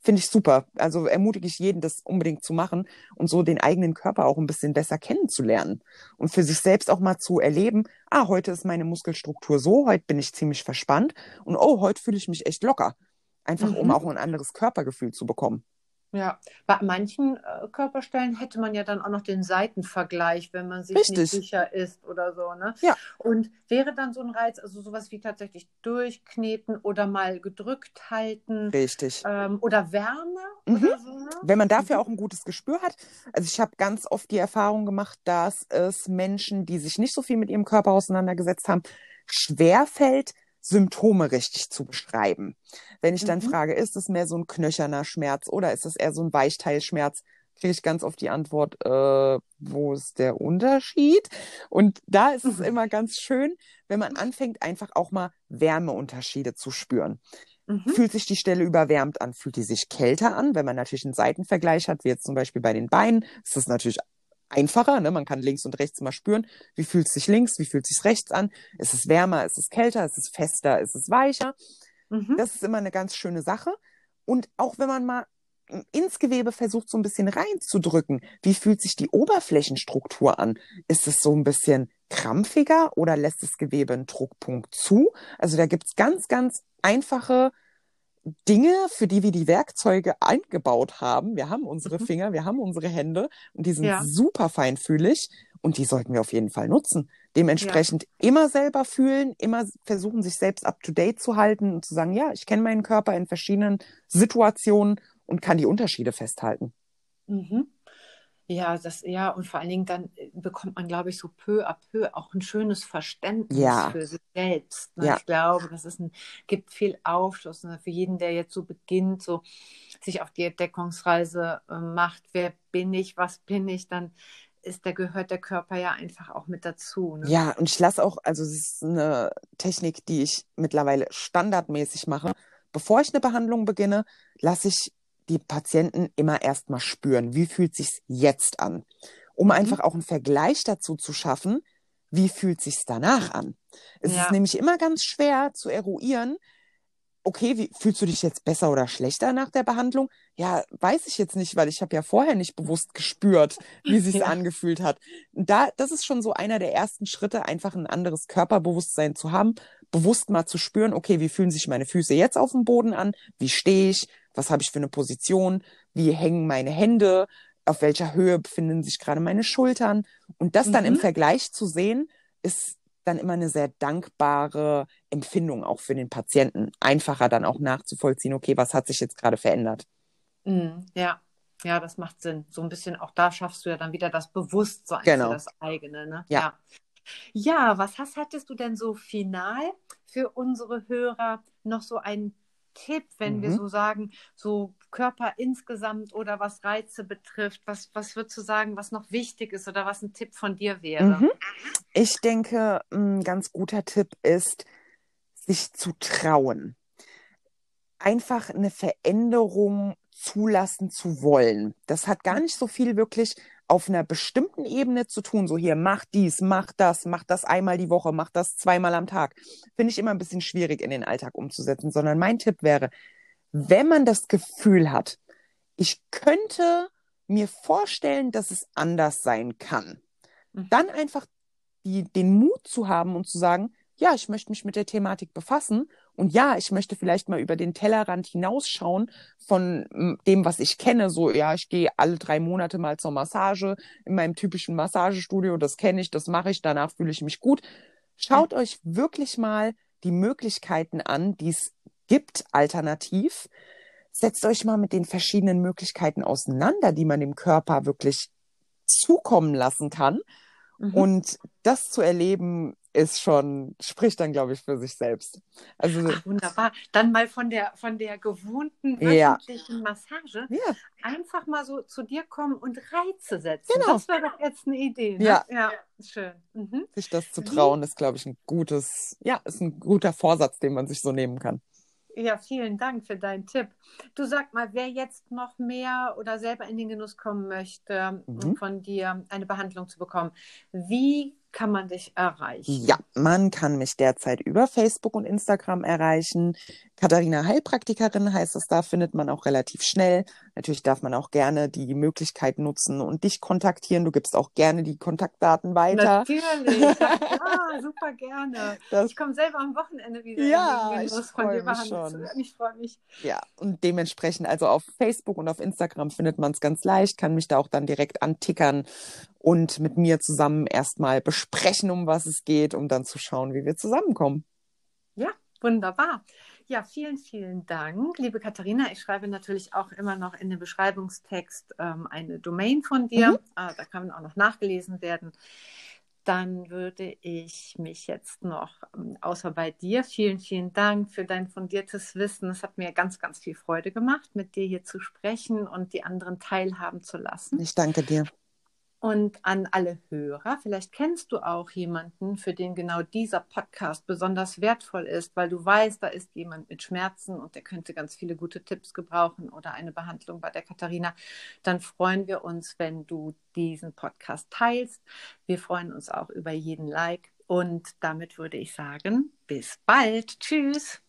find ich super. Also ermutige ich jeden, das unbedingt zu machen und so den eigenen Körper auch ein bisschen besser kennenzulernen und für sich selbst auch mal zu erleben, ah, heute ist meine Muskelstruktur so, heute bin ich ziemlich verspannt und oh, heute fühle ich mich echt locker. Einfach mhm. um auch ein anderes Körpergefühl zu bekommen. Ja, bei manchen äh, Körperstellen hätte man ja dann auch noch den Seitenvergleich, wenn man sich Richtig. nicht sicher ist oder so. Ne? Ja. Und wäre dann so ein Reiz, also sowas wie tatsächlich durchkneten oder mal gedrückt halten. Richtig. Ähm, oder Wärme mhm. oder so. Ne? Wenn man dafür mhm. auch ein gutes Gespür hat. Also ich habe ganz oft die Erfahrung gemacht, dass es Menschen, die sich nicht so viel mit ihrem Körper auseinandergesetzt haben, schwerfällt, Symptome richtig zu beschreiben. Wenn ich dann Mhm. frage, ist es mehr so ein knöcherner Schmerz oder ist es eher so ein Weichteilschmerz, kriege ich ganz oft die Antwort, äh, wo ist der Unterschied? Und da ist es Mhm. immer ganz schön, wenn man anfängt, einfach auch mal Wärmeunterschiede zu spüren. Mhm. Fühlt sich die Stelle überwärmt an? Fühlt die sich kälter an? Wenn man natürlich einen Seitenvergleich hat, wie jetzt zum Beispiel bei den Beinen, ist das natürlich einfacher. Ne? Man kann links und rechts mal spüren, wie fühlt es sich links, wie fühlt sich rechts an? Ist es wärmer, ist es kälter, ist es fester, ist es weicher? Mhm. Das ist immer eine ganz schöne Sache. Und auch wenn man mal ins Gewebe versucht, so ein bisschen reinzudrücken, wie fühlt sich die Oberflächenstruktur an? Ist es so ein bisschen krampfiger oder lässt das Gewebe einen Druckpunkt zu? Also da gibt's ganz, ganz einfache Dinge, für die wir die Werkzeuge eingebaut haben. Wir haben unsere Mhm. Finger, wir haben unsere Hände und die sind Ja. super feinfühlig und die sollten wir auf jeden Fall nutzen. Dementsprechend immer selber fühlen, immer versuchen, sich selbst up to date zu halten und zu sagen, ja, ich kenne meinen Körper in verschiedenen Situationen und kann die Unterschiede festhalten. Mhm. Ja, das, ja, und vor allen Dingen dann äh, bekommt man, glaube ich, so peu à peu auch ein schönes Verständnis Ja. für sich selbst. Ne? Ja. Ich glaube, das ist ein, gibt viel Aufschluss ne? für jeden, der jetzt so beginnt, so sich auf die Entdeckungsreise äh, macht. Wer bin ich? Was bin ich? Dann ist der, gehört der Körper ja einfach auch mit dazu. Ne? Ja, und ich lasse auch, also es ist eine Technik, die ich mittlerweile standardmäßig mache. Bevor ich eine Behandlung beginne, lasse ich die Patienten immer erstmal spüren, wie fühlt sich's jetzt an, um Mhm. einfach auch einen Vergleich dazu zu schaffen, wie fühlt sich's danach an. Es Ja. ist nämlich immer ganz schwer zu eruieren, okay, wie fühlst du dich jetzt besser oder schlechter nach der Behandlung? Ja, weiß ich jetzt nicht, weil ich habe ja vorher nicht bewusst gespürt, wie sich's Ja. angefühlt hat. Da, das ist schon so einer der ersten Schritte, einfach ein anderes Körperbewusstsein zu haben, bewusst mal zu spüren, okay, wie fühlen sich meine Füße jetzt auf dem Boden an? Wie stehe ich? Was habe ich für eine Position? Wie hängen meine Hände? Auf welcher Höhe befinden sich gerade meine Schultern? Und das dann im Mhm. Vergleich zu sehen, ist dann immer eine sehr dankbare Empfindung auch für den Patienten. Einfacher dann auch nachzuvollziehen, okay, was hat sich jetzt gerade verändert? Mhm. Ja. Ja, das macht Sinn. So ein bisschen auch da schaffst du ja dann wieder das Bewusstsein Genau. für das eigene. Ne? Ja. ja. Ja, was hast, hattest du denn so final für unsere Hörer noch so einen Tipp, wenn wir Mhm. so sagen, so Körper insgesamt oder was Reize betrifft? Was, was würdest du sagen, was noch wichtig ist oder was ein Tipp von dir wäre? Mhm. Ich denke, ein ganz guter Tipp ist, sich zu trauen. Einfach eine Veränderung zulassen zu wollen. Das hat gar nicht so viel wirklich auf einer bestimmten Ebene zu tun. So hier, mach dies, mach das, mach das einmal die Woche, mach das zweimal am Tag. Finde ich immer ein bisschen schwierig in den Alltag umzusetzen, sondern mein Tipp wäre, wenn man das Gefühl hat, ich könnte mir vorstellen, dass es anders sein kann, Mhm. dann einfach die, den Mut zu haben und zu sagen, ja, ich möchte mich mit der Thematik befassen und ja, ich möchte vielleicht mal über den Tellerrand hinausschauen von mm, dem, was ich kenne. So, ja, ich gehe alle drei Monate mal zur Massage in meinem typischen Massagestudio, das kenne ich, das mache ich, danach fühle ich mich gut. Schaut euch wirklich mal die Möglichkeiten an, die es gibt, alternativ. Setzt euch mal mit den verschiedenen Möglichkeiten auseinander, die man dem Körper wirklich zukommen lassen kann. Mhm. Und das zu erleben, ist schon, spricht dann, glaube ich, für sich selbst. Also, Ach, wunderbar. Dann mal von der, von der gewohnten Ja. wöchentlichen Massage ja, einfach mal so zu dir kommen und Reize setzen. Genau. Das wäre doch jetzt eine Idee. Ne? Ja. ja, schön. Mhm. sich das zu Wie- trauen, ist, glaube ich, ein gutes, ja, ist ein guter Vorsatz, den man sich so nehmen kann. Ja, vielen Dank für deinen Tipp. Du sag mal, wer jetzt noch mehr oder selber in den Genuss kommen möchte, Mhm. von dir eine Behandlung zu bekommen, wie kann man dich erreichen? Ja, man kann mich derzeit über Facebook und Instagram erreichen. Katharina Heilpraktikerin heißt es da, findet man auch relativ schnell. Natürlich darf man auch gerne die Möglichkeit nutzen und dich kontaktieren. Du gibst auch gerne die Kontaktdaten weiter. Natürlich. Ja, super gerne. Das, Ich komme selber am Wochenende wieder Ja, in ich Genuss von freu dir mich schon. Ich freue mich. ja, und dementsprechend, also auf Facebook und auf Instagram findet man es ganz leicht, kann mich da auch dann direkt antickern und mit mir zusammen erstmal besprechen, um was es geht, um dann zu schauen, wie wir zusammenkommen. Wunderbar. Ja, vielen, vielen Dank, liebe Katharina. Ich schreibe natürlich auch immer noch in den Beschreibungstext ähm, eine Domain von dir. Mhm. Ah, da kann auch noch nachgelesen werden. dann würde ich mich jetzt noch, ähm, außer bei dir, vielen, vielen Dank für dein fundiertes Wissen. Es hat mir ganz, ganz viel Freude gemacht, mit dir hier zu sprechen und die anderen teilhaben zu lassen. Ich danke dir. Und an alle Hörer, vielleicht kennst du auch jemanden, für den genau dieser Podcast besonders wertvoll ist, weil du weißt, da ist jemand mit Schmerzen und der könnte ganz viele gute Tipps gebrauchen oder eine Behandlung bei der Katharina. Dann freuen wir uns, wenn du diesen Podcast teilst. Wir freuen uns auch über jeden Like. Und damit würde ich sagen, bis bald. Tschüss.